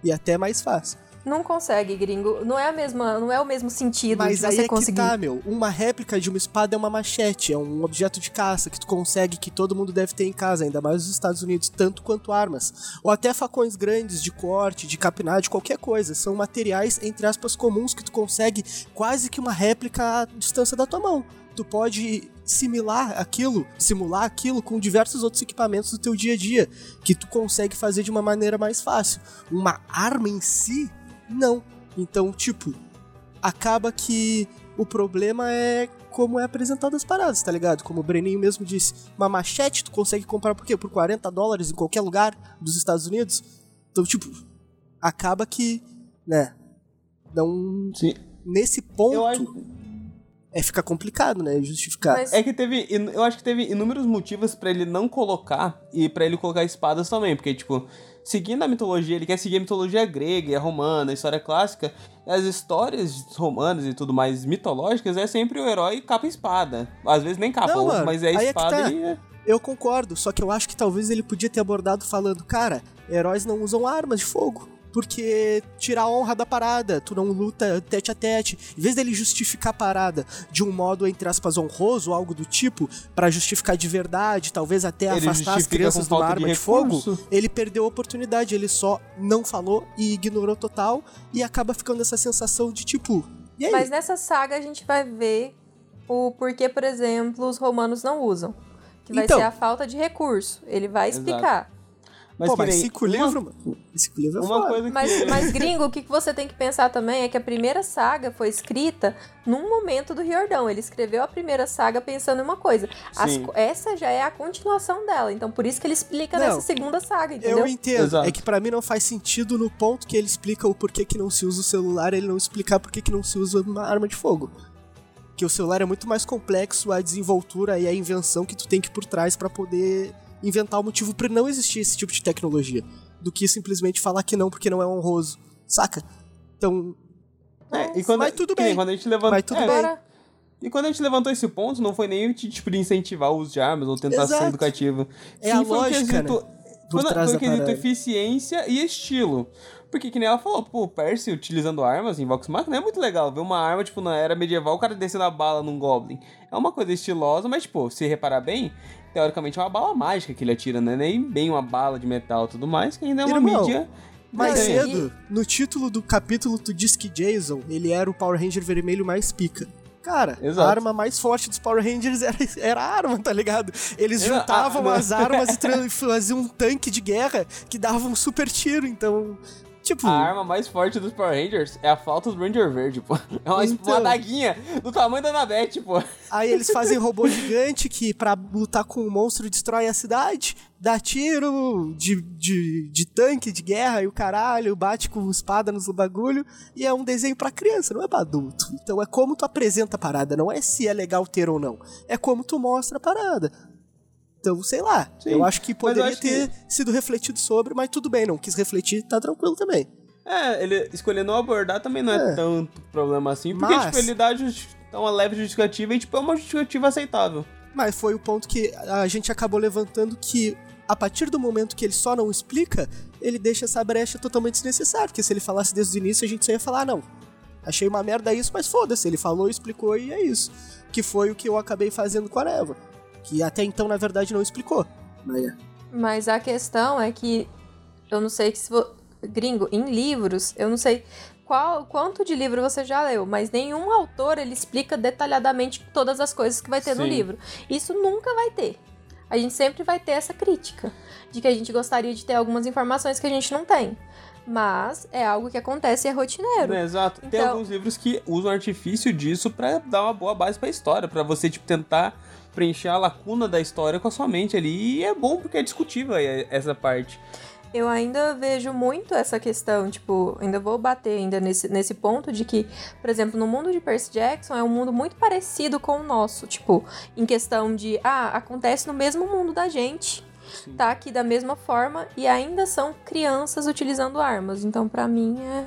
S1: E até mais fácil.
S2: Não consegue, gringo. Não é a mesma, não é o mesmo sentido
S1: Mas
S2: de
S1: aí
S2: você
S1: é que
S2: conseguir.
S1: tá, meu. Uma réplica de uma espada é uma machete, é um objeto de caça que tu consegue, que todo mundo deve ter em casa, ainda mais nos Estados Unidos, tanto quanto armas. Ou até facões grandes de corte, de capinagem, qualquer coisa. São materiais, entre aspas, comuns que tu consegue quase que uma réplica à distância da tua mão. Tu pode simular aquilo, simular aquilo com diversos outros equipamentos do teu dia a dia, que tu consegue fazer de uma maneira mais fácil. Uma arma em si, não. Então, tipo, acaba que o problema é como é apresentado as paradas, tá ligado? Como o Breninho mesmo disse, uma machete tu consegue comprar por quê? Por 40 dólares em qualquer lugar dos Estados Unidos? Então, tipo, acaba que, né, não...
S3: Sim.
S1: Nesse ponto,
S3: Eu acho.
S1: é ficar complicado, né, justificar.
S2: Mas-
S3: É que teve. Eu acho que teve inúmeros motivos pra ele não colocar e pra ele colocar espadas também. Porque, tipo, seguindo a mitologia, ele quer seguir a mitologia grega e a romana, a história clássica. As histórias romanas e tudo mais mitológicas é sempre o herói capa e espada. Às vezes nem capa,
S1: Não, mano,
S3: mas é
S1: é
S3: espada
S1: tá.
S3: e. é-
S1: Eu concordo, só que eu acho que talvez ele podia ter abordado falando, cara, heróis não usam armas de fogo. Porque tira a honra da parada, tu não luta tete a tete. Em vez dele justificar a parada de um modo, entre aspas, honroso, algo do tipo, pra justificar de verdade, talvez até
S3: Ele
S1: afastar as crianças de uma
S3: falta de
S1: arma de, fogo, ele perdeu a oportunidade, ele só não falou e ignorou total, e acaba ficando essa sensação de tipo, e aí?
S2: Mas nessa saga a gente vai ver o porquê, por exemplo, os romanos não usam. Que vai
S1: Então.
S2: ser a falta de recurso. Ele vai
S3: Exato. Mas
S1: Pô, mas
S3: nem
S1: cinco livros, mano. Cinco livros é
S3: Uma
S1: foda.
S3: coisa
S2: Mas,
S3: que.
S2: mas, gringo, o que que você tem que pensar também é que a primeira saga foi escrita num momento do Riordão. Ele escreveu a primeira saga pensando em uma coisa. As essa já é a continuação dela. Então, por isso que ele explica
S1: Não,
S2: nessa segunda saga, entendeu?
S1: Eu entendo.
S3: Exato.
S1: É que pra mim não faz sentido no ponto que ele explica o porquê que não se usa o celular, ele não explicar porquê que não se usa uma arma de fogo. Que o celular é muito mais complexo, a desenvoltura e a invenção que tu tem que ir por trás pra poder inventar o motivo pra não existir esse tipo de tecnologia, do que simplesmente falar que não porque não é honroso, saca? Então,
S3: É, e quando,
S1: Mas tudo bem.
S3: Quando a gente levantou.
S1: Mas tudo
S3: é,
S1: bem.
S3: E quando a gente levantou esse ponto, não foi nem o tipo de incentivar o uso de armas ou tentar
S1: Exato.
S3: ser educativo.
S1: É a
S3: foi
S1: lógica,
S3: quesito,
S1: né, por
S3: Foi,
S1: trás
S3: quesito
S1: parada.
S3: eficiência e estilo. Porque que nem ela falou, pô, o Percy utilizando armas em Vox Machina é muito legal. Ver uma arma, tipo, na era medieval, o cara descendo a bala num Goblin. É uma coisa estilosa, mas, tipo, se reparar bem, teoricamente é uma bala mágica que ele atira, né? Nem bem uma bala de metal e tudo mais, que ainda é uma
S1: Irmão.
S3: mídia
S1: Mais cedo, no título do capítulo, tu diz que Jason, ele era o Power Ranger vermelho mais pica. Cara,
S3: Exato.
S1: a arma mais forte dos Power Rangers era, *laughs* era a arma, tá ligado? Eles
S3: Era-
S1: juntavam as armas e *laughs* faziam um tanque de guerra que dava um super tiro, então... Tipo,
S3: A arma mais forte dos Power Rangers é a falta do Ranger Verde, pô. É uma,
S1: Então.
S3: uma daguinha do tamanho da Anabete, pô.
S1: aí eles fazem robô gigante que pra lutar com o monstro destrói a cidade, dá tiro de, de, de tanque, de guerra e o caralho, bate com espada nos bagulho, e é um desenho pra criança, não é pra adulto. Então é como tu apresenta a parada, não é se é legal ter ou não, é como tu mostra a parada. Então, sei lá,
S3: Sim,
S1: eu acho que poderia
S3: acho que-
S1: ter sido refletido sobre, mas tudo bem, não quis refletir, tá tranquilo também.
S3: É, ele escolher não abordar também não é,
S1: É.
S3: tanto problema assim, porque,
S1: Mas-
S3: tipo, ele dá, dá uma leve justificativa e, tipo, é uma justificativa aceitável.
S1: Mas foi o ponto que a gente acabou levantando que a partir do momento que ele só não explica, ele deixa essa brecha totalmente desnecessária. Porque se ele falasse desde o início, a gente só ia falar, ah, não. Achei uma merda isso, mas foda-se. Ele falou, explicou e é isso. Que foi o que eu acabei fazendo com a Neva. Que até então, na verdade, não explicou. Mas é.
S2: Mas a questão é que eu não sei que se vo... gringo em livros, eu não sei qual quanto de livro você já leu, mas nenhum autor ele explica detalhadamente todas as coisas que vai ter no
S3: Sim.
S2: livro. Isso nunca vai ter. A gente sempre vai ter essa crítica de que a gente gostaria de ter algumas informações que a gente não tem. Mas é algo que acontece e é rotineiro.
S3: Né, exato. Tem
S2: Então-
S3: alguns livros que usam artifício disso pra dar uma boa base pra história, pra você, tipo, tentar preencher a lacuna da história com a sua mente ali. E é bom porque é discutível aí essa parte.
S2: Eu ainda vejo muito essa questão, tipo, ainda vou bater ainda nesse, nesse ponto de que, por exemplo, no mundo de Percy Jackson é um mundo muito parecido com o nosso, tipo, em questão de, ah, acontece no mesmo mundo da gente,
S3: Sim.
S2: tá aqui da mesma forma e ainda são crianças utilizando armas. Então, pra mim, é...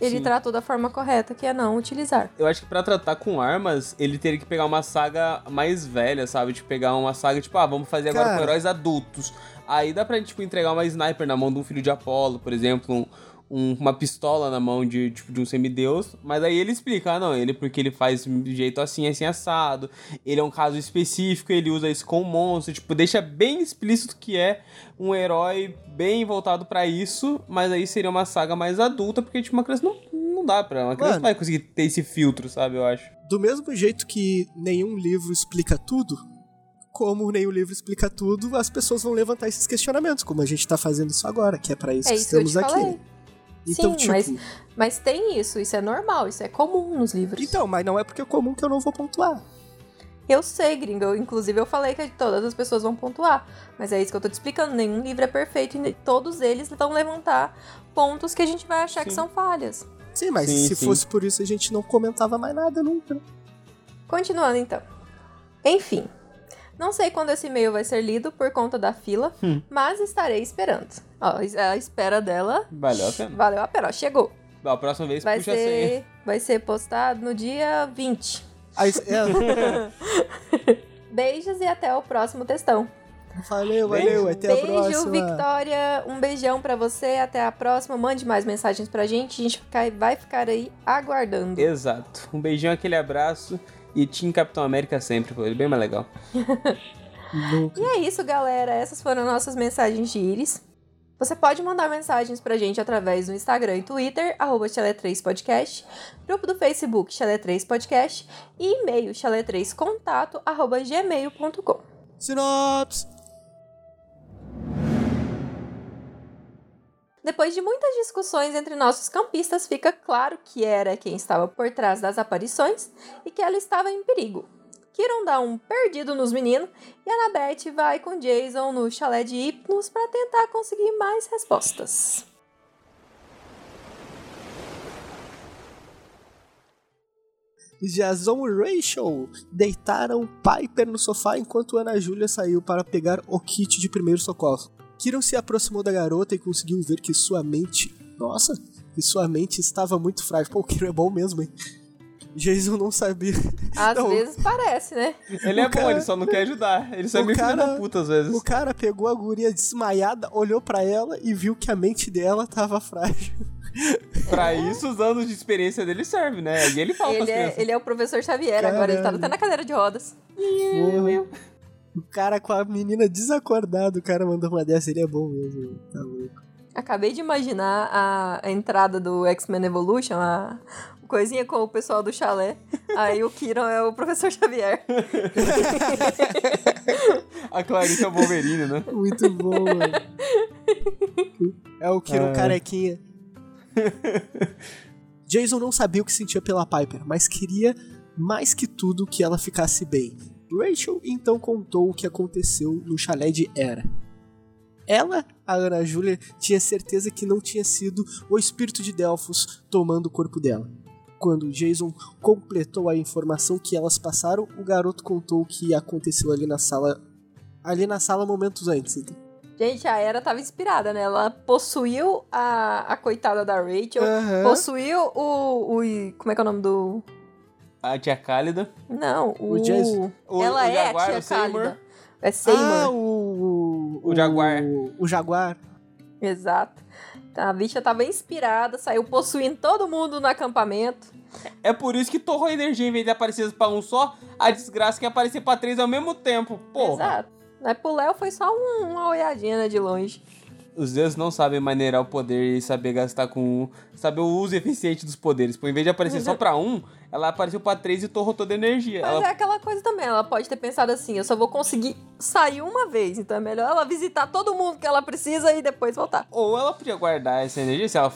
S2: ele
S3: Sim.
S2: tratou da forma correta, que é não utilizar.
S3: Eu acho que pra tratar com armas, ele teria que pegar uma saga mais velha, sabe? Tipo, pegar uma saga, tipo, ah, vamos fazer agora
S1: Cara.
S3: com heróis adultos. Aí dá pra, tipo, entregar uma sniper na mão de um filho de Apolo, por exemplo, um- um- uma pistola na mão de, tipo, de um semideus. Mas aí ele explica, ah, não, ele porque ele faz de jeito assim, assim, assado. Ele é um caso específico, ele usa isso com um monstro. Tipo, deixa bem explícito que é um herói bem voltado pra isso. Mas aí seria uma saga mais adulta, porque, tipo, uma criança não, não dá pra... Uma criança
S1: Mano.
S3: não vai conseguir ter esse filtro, sabe, eu acho.
S1: Do mesmo jeito que nenhum livro explica tudo, como nenhum livro explica tudo, as pessoas vão levantar esses questionamentos, como a gente tá fazendo isso agora, que é pra isso
S2: É
S1: que
S2: isso que
S1: estamos
S2: te
S1: aqui.
S2: falei.
S1: Então,
S2: Sim,
S1: tipo.
S2: mas- Mas tem isso, isso é normal, isso é comum nos livros.
S1: Então, mas não é porque é comum que eu não vou pontuar.
S2: Eu sei, gringo. Inclusive, eu falei que todas as pessoas vão pontuar. Mas é isso que eu tô te explicando. Nenhum livro é perfeito e todos eles vão levantar pontos que a gente vai achar que
S3: Sim.
S2: são falhas.
S1: Sim, mas
S3: Sim,
S1: se
S3: sim.
S1: fosse por isso a gente não comentava mais nada nunca.
S2: Continuando, então. Enfim. Não sei quando esse e-mail vai ser lido por conta da fila,
S3: Hum.
S2: mas estarei esperando. Ó, a espera dela
S3: Valeu a pena.
S2: valeu a pena. Ó, chegou.
S3: A próxima vez
S2: Vai
S3: puxa a senha.
S2: ser, vai ser postado no dia 20.
S1: Aí, é, *laughs*
S2: Beijos e até o próximo textão.
S1: valeu,
S3: Beijo.
S1: valeu, até a
S2: Beijo,
S1: próxima.
S2: Victoria. Um beijão pra você. Até a próxima. Mande mais mensagens pra gente. A gente vai ficar aí aguardando.
S3: Exato. Um beijão, aquele abraço. E Team Capitão América sempre, foi bem mais legal. *laughs*
S2: E é isso, galera. Essas foram nossas mensagens de íris. Você pode mandar mensagens pra gente através do Instagram e Twitter, arroba Chalé3podcast, grupo do Facebook Chalé3podcast e e-mail chalé3contato, arroba gmail.com.
S1: Sinopse!
S2: Depois de muitas discussões entre nossos campistas, fica claro que era quem estava por trás das aparições e que ela estava em perigo. Kiron dá um perdido nos meninos e Annabeth vai com Jason no chalé de Hypnos para tentar conseguir mais respostas.
S1: Jason e Rachel deitaram Piper no sofá enquanto Ana Júlia saiu para pegar o kit de primeiro socorro. Kiron se aproximou da garota e conseguiu ver que sua mente. Nossa! Que sua mente estava muito frágil. Pô, o Kiron é bom mesmo, hein? Jason não sabia.
S2: Às
S1: Não.
S2: vezes parece, né?
S3: Ele
S1: O
S3: é bom,
S1: cara-
S3: ele só não quer ajudar. Ele só é
S1: o
S3: meio filho
S1: cara-
S3: da puta às vezes.
S1: O cara pegou a guria desmaiada, olhou pra ela e viu que a mente dela tava frágil.
S3: Pra isso, os anos de experiência dele servem, né? E ele fala
S2: Ele é,
S3: crianças.
S2: ele é o professor Xavier agora, ele tá
S1: Caralho.
S2: até na cadeira de rodas.
S1: O cara com a menina desacordada, o cara mandou uma dessa, ele é bom mesmo. Tá louco.
S2: Acabei de imaginar a, a entrada do X-Men Evolution, a coisinha com o pessoal do chalé. Aí o Kiron é o professor Xavier.
S3: A Clarice é o Wolverine, né?
S1: Muito bom, mano. É o Kiro
S3: É.
S1: carequinha. Jason não sabia o que sentia pela Piper, mas queria mais que tudo que ela ficasse bem. Rachel então contou o que aconteceu no chalé de Hera. Ela, a Ana Júlia, tinha certeza que não tinha sido o espírito de Delphos tomando o corpo dela. Quando Jason completou a informação que elas passaram, o garoto contou o que aconteceu ali na sala. Ali na sala momentos antes. então.
S2: Gente, a Era tava inspirada, né? Ela possuiu a, a coitada da Rachel,
S1: Aham.
S2: possuiu o, o. Como é que é o nome do.
S3: A tia Cálida.
S2: Não, o.
S1: O Jason.
S3: O-
S2: Ela
S3: o
S2: é
S3: Jaguar,
S2: a tia
S3: o.
S2: Cálida. É Seymour.
S1: Ah, o,
S3: O Jaguar.
S1: O, o Jaguar.
S2: Exato. A bicha tava inspirada, saiu possuindo todo mundo no acampamento.
S3: É por isso que torrou a energia em vez de aparecer pra um só, a desgraça que ia aparecer pra três ao mesmo tempo. Porra.
S2: Exato. Mas pro Léo foi só um- uma olhadinha né, de longe.
S3: Os deuses não sabem maneirar o poder e saber gastar com. saber o uso eficiente dos poderes. Por em vez de aparecer só pra um, ela apareceu pra três e torrou toda a energia.
S2: Mas
S3: Ela-
S2: é aquela coisa também, ela pode ter pensado assim, eu só vou conseguir sair uma vez, então é melhor ela visitar todo mundo que ela precisa e depois voltar.
S3: Ou ela podia guardar essa energia, se ela.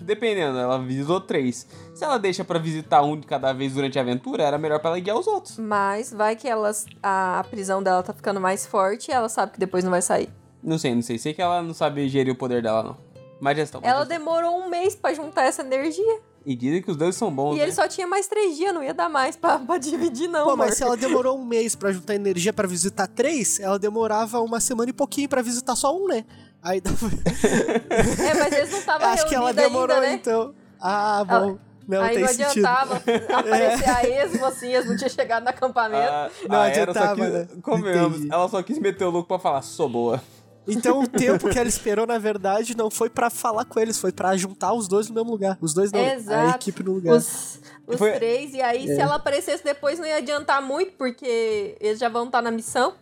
S3: Dependendo, ela visitou três. Se ela deixa pra visitar um de cada vez durante a aventura, era melhor pra ela guiar os outros.
S2: Mas vai que elas, a, a prisão dela tá ficando mais forte e ela sabe que depois não vai sair.
S3: Não sei, não sei. Sei que ela não sabe gerir o poder dela, não. Má gestão. má
S2: Ela demorou um mês pra juntar essa energia.
S3: E dizem que os deuses são bons.
S2: E
S3: né?
S2: ele só tinha mais três dias, não ia dar mais pra, pra dividir, não.
S1: Pô,
S2: amor.
S1: mas se ela demorou um mês pra juntar energia pra visitar três, ela demorava uma semana e pouquinho pra visitar só um, né? Aí dava... *laughs*
S2: É, mas eles não estavam
S1: Acho que ela demorou
S2: ainda, né?
S1: então. Ah, bom. Não,
S2: Aí
S1: tem
S2: não
S1: sentido.
S2: adiantava *laughs* aparecer a esmo assim, eles não tinham chegado no acampamento.
S3: A,
S1: Não
S3: a
S1: adiantava,
S3: quis,
S1: né? Entendi.
S3: ela só quis meter o louco pra falar, sou boa.
S1: Então o tempo que ela esperou, na verdade, não foi pra falar com eles, foi pra juntar os dois no mesmo lugar. Os dois não, a
S2: Exato.
S1: equipe no lugar.
S2: Os, os
S3: Foi-
S2: três, e aí
S1: É.
S2: se ela aparecesse depois não ia adiantar muito, porque eles já vão estar na missão.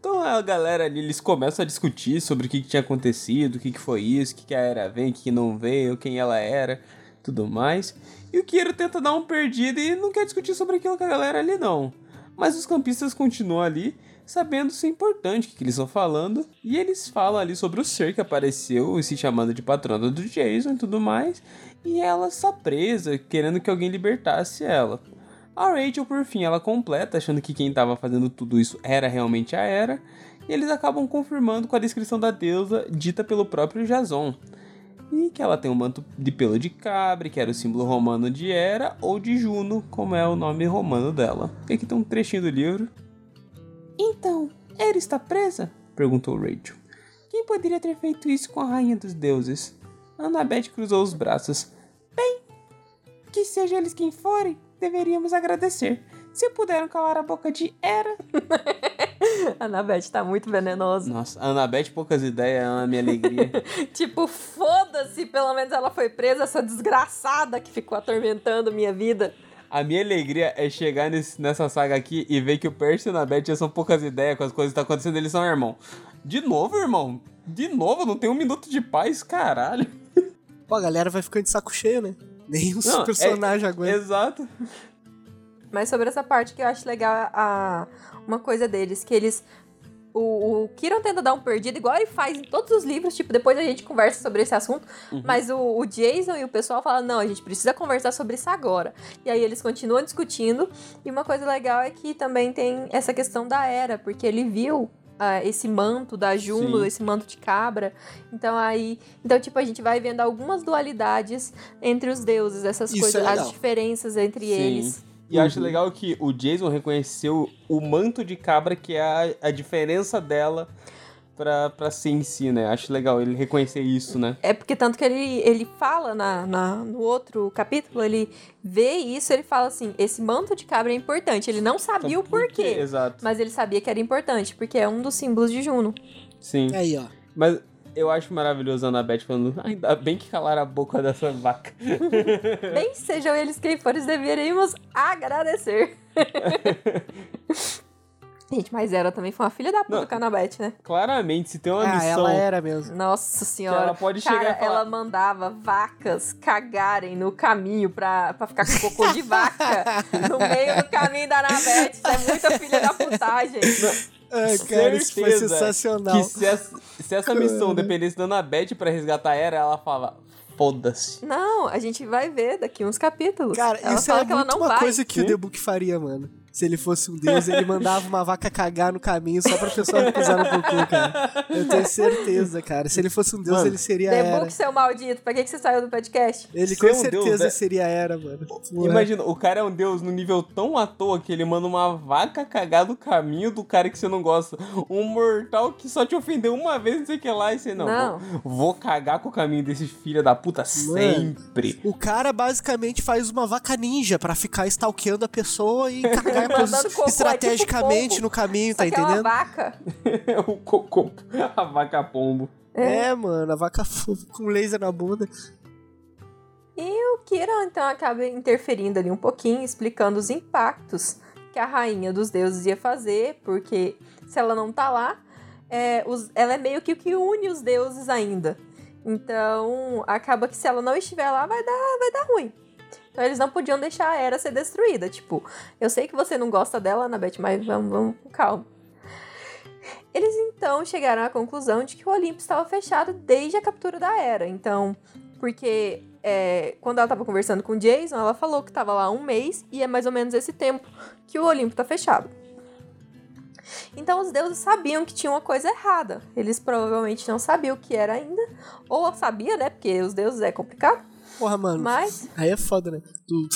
S3: Então a galera ali, eles começam a discutir sobre o que, que tinha acontecido, o que, que foi isso, o que, que a Era vem, o que, que não veio, quem ela era, tudo mais. E o Kiro tenta dar um perdido e não quer discutir sobre aquilo com a galera ali, não. Mas os campistas continuam ali, sabendo isso é importante, o que, que eles estão falando. E eles falam ali sobre o ser que apareceu, se chamando de patrona do Jason e tudo mais. E ela está presa, querendo que alguém libertasse ela. A Rachel, por fim, ela completa, achando que quem estava fazendo tudo isso era realmente a Hera, e eles acabam confirmando com a descrição da deusa dita pelo próprio Jason. E que ela tem um manto de pelo de cabra, que era o símbolo romano de Hera, ou de Juno, como é o nome romano dela. E aqui tem um trechinho do livro. Então, Hera está presa? perguntou Rachel. Quem poderia ter feito isso com a rainha dos deuses? Annabeth cruzou os braços. Bem, que seja eles quem forem, deveríamos agradecer. Se puderam calar a boca de Hera. *laughs*
S2: A Anabeth tá muito venenosa.
S3: Nossa, a Annabeth, poucas ideias, é a minha alegria. *laughs*
S2: Tipo, foda-se, pelo menos ela foi presa, essa desgraçada que ficou atormentando minha vida.
S3: A minha alegria é chegar nesse- nessa saga aqui e ver que o Percy e a já são poucas ideias com as coisas que estão acontecendo, eles são irmão. De novo, irmão? De novo? Não tem um minuto de paz, caralho.
S1: Pô, a galera vai ficando de saco cheio, né? Nem os
S3: Não,
S1: personagens
S3: é-
S1: aguentam.
S3: Exato.
S2: Mas sobre essa parte que eu acho legal, a, uma coisa deles, que eles. O, o Kiron tenta dar um perdido, igual ele faz em todos os livros, tipo, depois a gente conversa sobre esse assunto. Mas o, o Jason e o pessoal falam: não, a gente precisa conversar sobre isso agora. E aí eles continuam discutindo. E uma coisa legal é que também tem essa questão da era, porque ele viu. ah, esse manto da Juno,
S3: Sim.
S2: esse manto de cabra. Então aí. Então, tipo, a gente vai vendo algumas dualidades entre os deuses, essas
S1: Isso
S2: coisas,
S1: é
S2: as diferenças entre
S3: Sim.
S2: eles.
S3: E eu acho legal que o Jason reconheceu o manto de cabra, que é a, a diferença dela pra, pra ser em si, né? Acho legal ele reconhecer isso, né?
S2: É porque tanto que ele, ele fala na, na- no outro capítulo, ele vê isso, ele fala assim, esse manto de cabra é importante. Ele não sabia o
S3: Por quê?
S2: porquê,
S3: Exato.
S2: mas ele sabia que era importante, porque é um dos símbolos de Juno.
S3: Sim.
S1: Aí, ó.
S3: Mas eu acho maravilhoso a Annabeth falando, ainda bem que calaram a boca dessa vaca. *laughs*
S2: Bem, sejam eles quem forem, deveríamos agradecer. *laughs* Gente, mas ela também foi uma filha da puta
S3: Não.
S2: com a né?
S3: Claramente, se tem uma
S1: ah,
S3: missão.
S1: ela era mesmo.
S2: Nossa senhora.
S3: ela pode
S2: Cara,
S3: chegar e falar-
S2: ela mandava vacas cagarem no caminho pra, pra ficar com cocô de vaca *laughs* no meio do caminho da Annabeth. Isso é muita filha da putagem.
S1: Ah, cara, isso foi sensacional.
S3: Que se essa, se essa missão dependesse da Annabeth pra resgatar ela, ela fala: foda-se.
S2: Não, a gente vai ver daqui uns capítulos.
S1: Cara,
S2: ela
S1: isso
S2: fala
S1: é
S2: que ela
S1: muito
S2: não
S1: uma
S2: vai.
S1: coisa que o
S3: Sim.
S1: The Book faria, mano. Se ele fosse um deus, ele mandava uma vaca cagar no caminho só pra pessoa não pisar no cocô, cara. Eu tenho certeza, cara. Se ele fosse um deus,
S3: Mano,
S1: ele seria a
S2: The
S1: era.
S2: Book, seu maldito, pra que, que você saiu do podcast?
S1: Ele
S3: Ser
S1: com
S3: um
S1: certeza
S3: deus, né?
S1: seria a era, mano.
S3: Imagina, o cara é um deus no nível tão à toa que ele manda uma vaca cagar no caminho do cara que você não gosta. Um mortal que só te ofendeu uma vez, não sei o que lá, e você não.
S2: Não.
S3: Vou, vou cagar com o caminho desse filho da puta sempre.
S1: O cara basicamente faz uma vaca ninja pra ficar stalkeando a pessoa e *laughs* cagar Coisas
S2: cocô, é tipo
S1: estrategicamente no caminho,
S2: Só
S1: tá
S2: que é uma
S1: entendendo?
S2: vaca. *laughs*
S3: o cocô, a vaca pombo.
S1: É, mano, a vaca com laser na bunda.
S2: E o Kira, então, acaba interferindo ali um pouquinho, explicando os impactos que a rainha dos deuses ia fazer, porque se ela não tá lá, é, os- ela é meio que o que une os deuses ainda. Então, acaba que se ela não estiver lá, vai dar, vai dar ruim. Então, eles não podiam deixar a Era ser destruída. Tipo, eu sei que você não gosta dela, Annabeth, mas vamos, vamos com calma. Eles então chegaram à conclusão de que o Olimpo estava fechado desde a captura da Era. Então, porque é, quando ela estava conversando com o Jason, ela falou que estava lá um mês e é mais ou menos esse tempo que o Olimpo está fechado. Então os deuses sabiam que tinha uma coisa errada. Eles provavelmente não sabiam o que era ainda. Ou sabia, né? Porque os deuses é complicado.
S1: Porra, mano.
S2: Mas
S1: Aí é foda, né? Tu,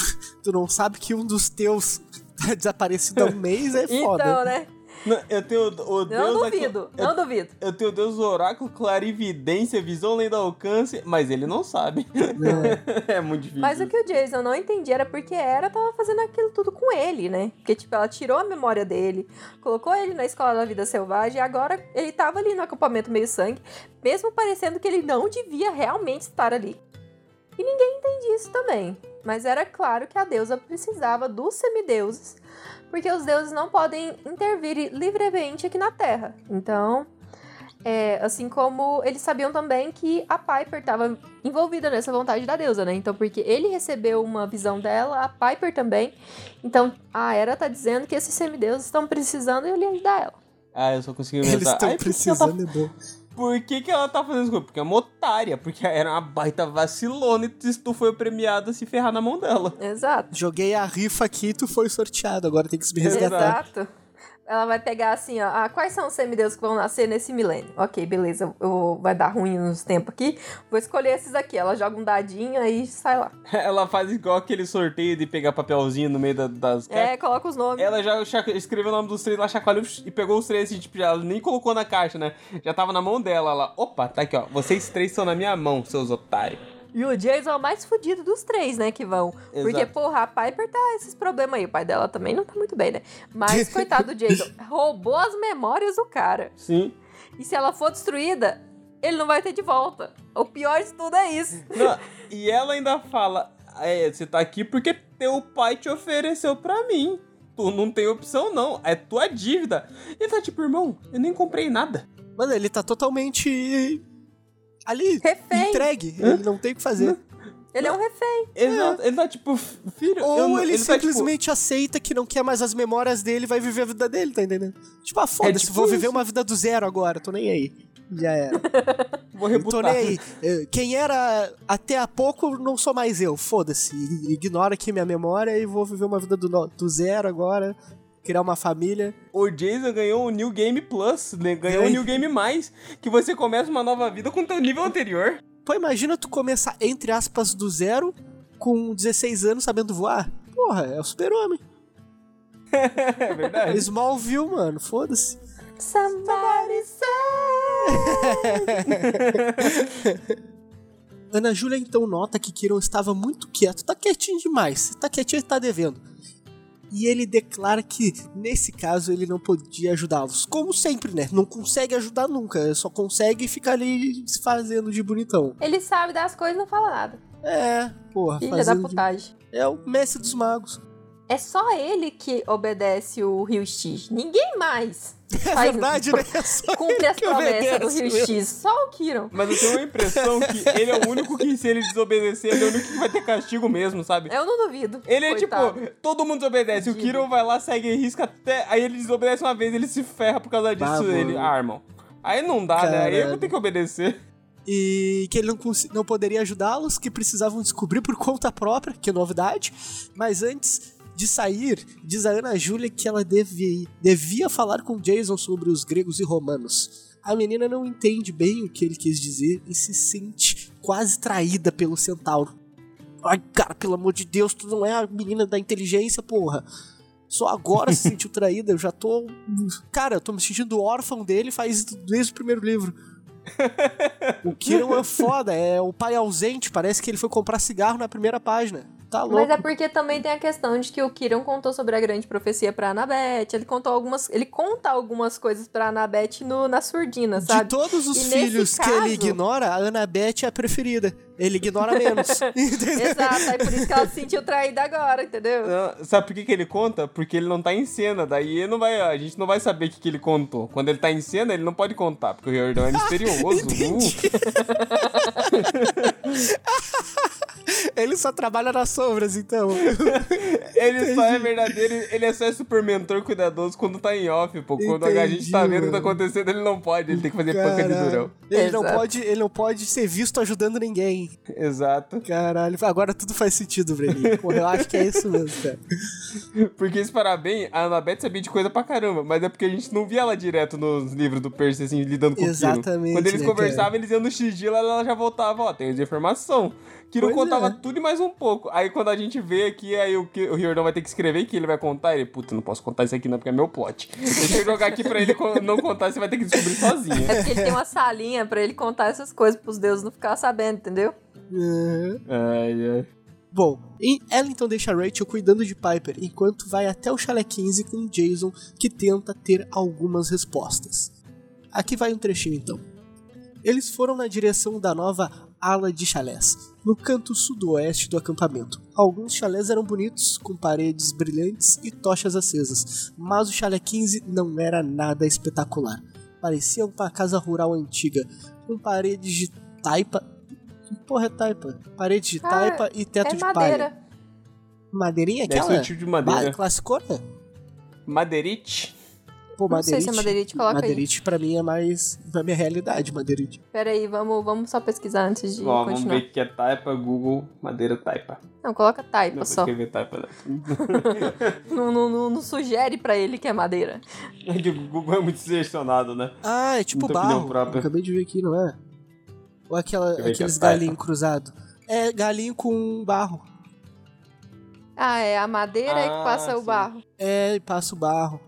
S1: tu não sabe que um dos teus tá desaparecido há um mês, é foda.
S2: então, né?
S3: Não, eu tenho o Deus
S2: Não duvido,
S3: eu,
S2: não duvido.
S3: eu tenho o Deus oráculo, clarividência, visão além do alcance, mas ele não sabe. *laughs* é muito difícil.
S2: Mas o que o Jason não entendia era porque a Era tava fazendo aquilo tudo com ele, né? Porque, tipo, ela tirou a memória dele, colocou ele na escola da vida selvagem e agora ele tava ali no acampamento meio sangue, mesmo parecendo que ele não devia realmente estar ali. E ninguém entendia isso também. Mas era claro que a deusa precisava dos semideuses, porque os deuses não podem intervir livremente aqui na Terra. Então, é, assim como eles sabiam também que a Piper estava envolvida nessa vontade da deusa, né? Então, porque ele recebeu uma visão dela, a Piper também. Então, a Era tá dizendo que esses semideuses estão precisando e ele ajudar ela.
S3: Ah, eu só consegui
S1: Eles
S3: pensar.
S1: estão
S3: tá-
S1: precisando, é bom.
S3: Por que, que ela tá fazendo isso? Porque é uma otária. Porque *laughs* era uma baita vacilona e tu foi premiada a se ferrar na mão dela.
S2: Exato.
S1: Joguei a rifa aqui e tu foi sorteado. Agora tem que se me resgatar.
S2: Exato. Ela vai pegar assim, ó. Ah, quais são os semideuses que vão nascer nesse milênio? Ok, beleza. Eu, vai dar ruim nos tempos aqui. Vou escolher esses aqui. Ela joga um dadinho aí sai lá. *laughs*
S3: Ela faz igual aquele sorteio de pegar papelzinho no meio da- das
S2: É, coloca os nomes.
S3: Ela já escreveu o nome dos três lá, chacoalhou e pegou os três assim, tipo, já nem colocou na caixa, né? Já tava na mão dela. Ela, opa, tá aqui, ó. Vocês três estão na minha mão, seus otários.
S2: E o Jason é o mais fudido dos três, né, que vão. Porque,
S3: Exato.
S2: porra, a Piper tá esses problemas aí. O pai dela também não tá muito bem, né? Mas, coitado do Jason, *laughs* roubou as memórias do cara.
S3: Sim.
S2: E se ela for destruída, ele não vai ter de volta. O pior de tudo é isso.
S3: Não, e ela ainda fala: é, você tá aqui porque teu pai te ofereceu pra mim. Tu não tem opção, não. É tua dívida. E ele tá tipo, irmão, eu nem comprei nada.
S1: Mano, ele tá totalmente ali,
S2: Refém.
S1: entregue. Ele não tem o que fazer.
S2: Ele é um refém.
S3: Exato. Ele tá tipo, filho.
S1: Ou
S3: eu, não-
S1: ele,
S3: tá, tipo,
S1: simplesmente aceita que não quer mais as memórias dele e vai viver a vida dele, tá entendendo? Tipo, ah, foda-se,
S3: tipo
S1: vou viver
S3: isso.
S1: uma vida do zero agora, tô nem aí. Já era. *laughs*
S3: vou
S1: Não tô
S3: rebutar.
S1: nem aí. Eh, Quem era até há pouco não sou mais eu, foda-se. Ignora aqui minha memória e vou viver uma vida do, no- do zero agora. Criar uma família.
S3: O Jason ganhou o New Game Plus, né? ganhou o. New Game Mais, que você começa uma nova vida com o teu nível anterior.
S1: Pô, imagina tu começar, entre aspas, do zero com 16 anos sabendo voar. Porra, é o super-homem. *laughs*
S3: É verdade.
S1: Smallville, mano, foda-se.
S2: Somebody *laughs*
S1: Ana Júlia então nota que Kiron estava muito quieto. Tá quietinho demais. Tá quietinho e tá devendo. E ele declara que, nesse caso, ele não podia ajudá-los. Como sempre, né? Não consegue ajudar nunca. Só consegue ficar ali se fazendo de bonitão.
S2: Ele sabe das coisas e não fala nada.
S1: É, porra,
S2: Filha da
S1: fazendo de...
S2: putagem.
S1: É o mestre dos magos.
S2: É só ele que obedece o Rio X. Ninguém mais. *laughs*
S1: É
S2: faz-
S1: verdade, *laughs* né? É só
S2: Cumpre as promessas do Rio
S1: mesmo.
S2: X. Só o Kiron.
S3: Mas eu tenho a impressão que *laughs* ele é o único que, se ele desobedecer, ele é o único que vai ter castigo mesmo, sabe?
S2: Eu não duvido.
S3: Ele é
S2: Coitado.
S3: tipo, todo mundo desobedece. O. Kiron vai lá, segue e risca até. Aí ele desobedece uma vez, ele se ferra por causa disso.
S1: Bah,
S3: ele
S1: mano.
S3: armam. Aí não dá, né? Aí eu vou ter que obedecer.
S1: e que ele não, não poderia ajudá-los, que precisavam descobrir por conta própria, que novidade. Mas antes de sair, diz a Ana Júlia que ela devia, devia falar com Jason sobre os gregos e romanos. A menina não entende bem o que ele quis dizer e se sente quase traída pelo centauro. Ai, cara, pelo amor de Deus, tu não é a menina da inteligência, porra. Só agora se sentiu *laughs* traída, eu já tô. Cara, eu tô me sentindo órfão dele faz desde o primeiro livro. O Kiron é foda, é o pai ausente, parece que ele foi comprar cigarro na primeira página. Tá louco.
S2: Mas é porque também tem a questão de que o Kiron contou sobre a grande profecia pra Anabete. Ele contou algumas. Ele conta algumas coisas pra Anabete no, na surdina,
S1: De
S2: sabe?
S1: todos os
S2: E
S1: filhos que ele
S2: caso-
S1: ignora, a Annabeth é a preferida. Ele ignora menos. *laughs* *laughs*
S2: Exato, aí por isso que ela se sentiu traída agora, entendeu?
S3: Não, Sabe por que, que ele conta? Porque ele não tá em cena. Daí não vai, a gente não vai saber o que, que ele contou. Quando ele tá em cena, ele não pode contar, porque o Riordão é *laughs* misterioso.
S1: Entendi. Ele só trabalha nas sombras, então. *laughs*
S3: Ele só é verdadeiro, ele é só super mentor cuidadoso quando tá em off, pô. Quando a gente tá
S1: Entendi,
S3: vendo o que tá acontecendo, ele não pode, ele tem que fazer panca de
S1: Caralho.
S3: durão.
S1: Ele não, pode, ele não pode ser visto ajudando ninguém.
S3: Exato.
S1: Caralho, agora tudo faz sentido, Breninho. Porra, eu acho que é isso mesmo, cara. *laughs*
S3: Porque se parar bem, a Annabeth sabia de coisa pra caramba, mas é porque a gente não via ela direto nos livros do Percy, assim, lidando com o.
S1: Exatamente,
S3: Quando eles
S1: né,
S3: conversavam, eles iam no sigilo, ela já voltava, ó, tem as informação. Kiro
S1: Pois
S3: contava
S1: é.
S3: Tudo e mais um pouco. Aí quando a gente vê aqui, aí o, o Riordão vai ter que escrever que ele vai contar, ele, puta, não posso contar isso aqui não, porque é meu plot. Deixa eu jogar aqui pra ele não contar, você vai ter que descobrir sozinho.
S2: É porque ele tem uma salinha pra ele contar essas coisas pros deuses não ficar sabendo, entendeu?
S1: Uhum.
S3: Ai, ai.
S1: Bom, e ela então deixa Rachel cuidando de Piper, enquanto vai até o Chalé 15 com Jason, que tenta ter algumas respostas. Aqui vai um trechinho então. Eles foram na direção da nova ala de chalés, no canto sudoeste do acampamento. Alguns chalés eram bonitos, com paredes brilhantes e tochas acesas, mas o chalé 15 não era nada espetacular. Parecia uma casa rural antiga, com paredes de taipa. Que porra é taipa? Parede de
S2: Ah,
S1: taipa e teto
S2: é
S1: de palha.
S2: madeira.
S1: Madeirinha
S3: Deve ser
S1: aquela?
S3: um tipo de madeira.
S1: Classicona?
S3: Madeirite?
S1: Pô,
S2: Não sei
S1: madeirite.
S2: se é madeirite, coloca aí.
S1: Madeirite pra mim é mais da minha realidade, madeirite.
S2: Pera aí, vamos, vamos só pesquisar antes de
S3: Ó, vamos
S2: continuar.
S3: ver o que é taipa, Google, madeira taipa.
S2: Não, coloca taipa
S3: Não,
S2: só.
S3: escrever taipa. né? *laughs*
S2: Não, não, não, não sugere pra ele que é madeira. *laughs*
S3: É que o Google é muito selecionado, né?
S1: Ah, é tipo
S3: Muita
S1: barro.
S3: própria.
S1: Acabei de ver aqui, não é? Ou aquela,
S3: ver
S1: aqueles
S3: que é
S1: galinhos cruzados. É galinho com barro.
S2: Ah, é a madeira aí que
S3: Ah,
S2: passa o
S3: sim.
S2: barro.
S1: É, e passa o barro.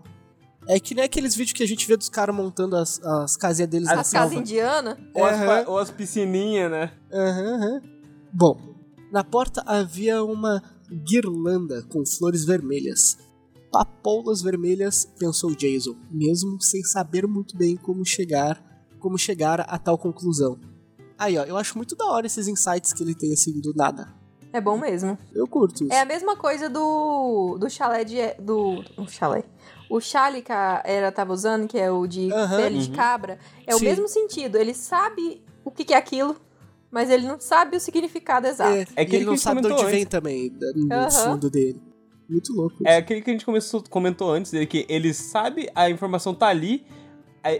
S1: É que nem aqueles vídeos que a gente vê dos caras montando as, as casinhas deles na
S2: As casas indianas.
S3: Ou as, pa- ou as piscininhas, né?
S1: Aham, aham. Bom, na porta havia uma guirlanda com flores vermelhas. Papoulas vermelhas, pensou Jason, mesmo sem saber muito bem como chegar, como chegar a tal conclusão. Aí, ó, eu acho muito da hora esses insights que ele tem assim do nada.
S2: É bom mesmo.
S1: Eu curto isso.
S2: É a mesma coisa do, do chalé de. Do. O chalé. O chale que a Era tava usando, que é o de
S1: Aham.
S2: pele de
S3: Uhum.
S2: cabra, é o
S1: Sim.
S2: mesmo sentido. Ele sabe o que, que é aquilo, mas ele não sabe o significado exato.
S1: É,
S3: É
S1: e
S3: aquele
S1: ele não
S3: que
S1: sabe de onde vem também, no
S2: Aham.
S1: fundo dele. Muito louco.
S3: É
S1: isso.
S3: aquele que a gente começou, comentou antes, dele, que ele sabe, a informação tá ali,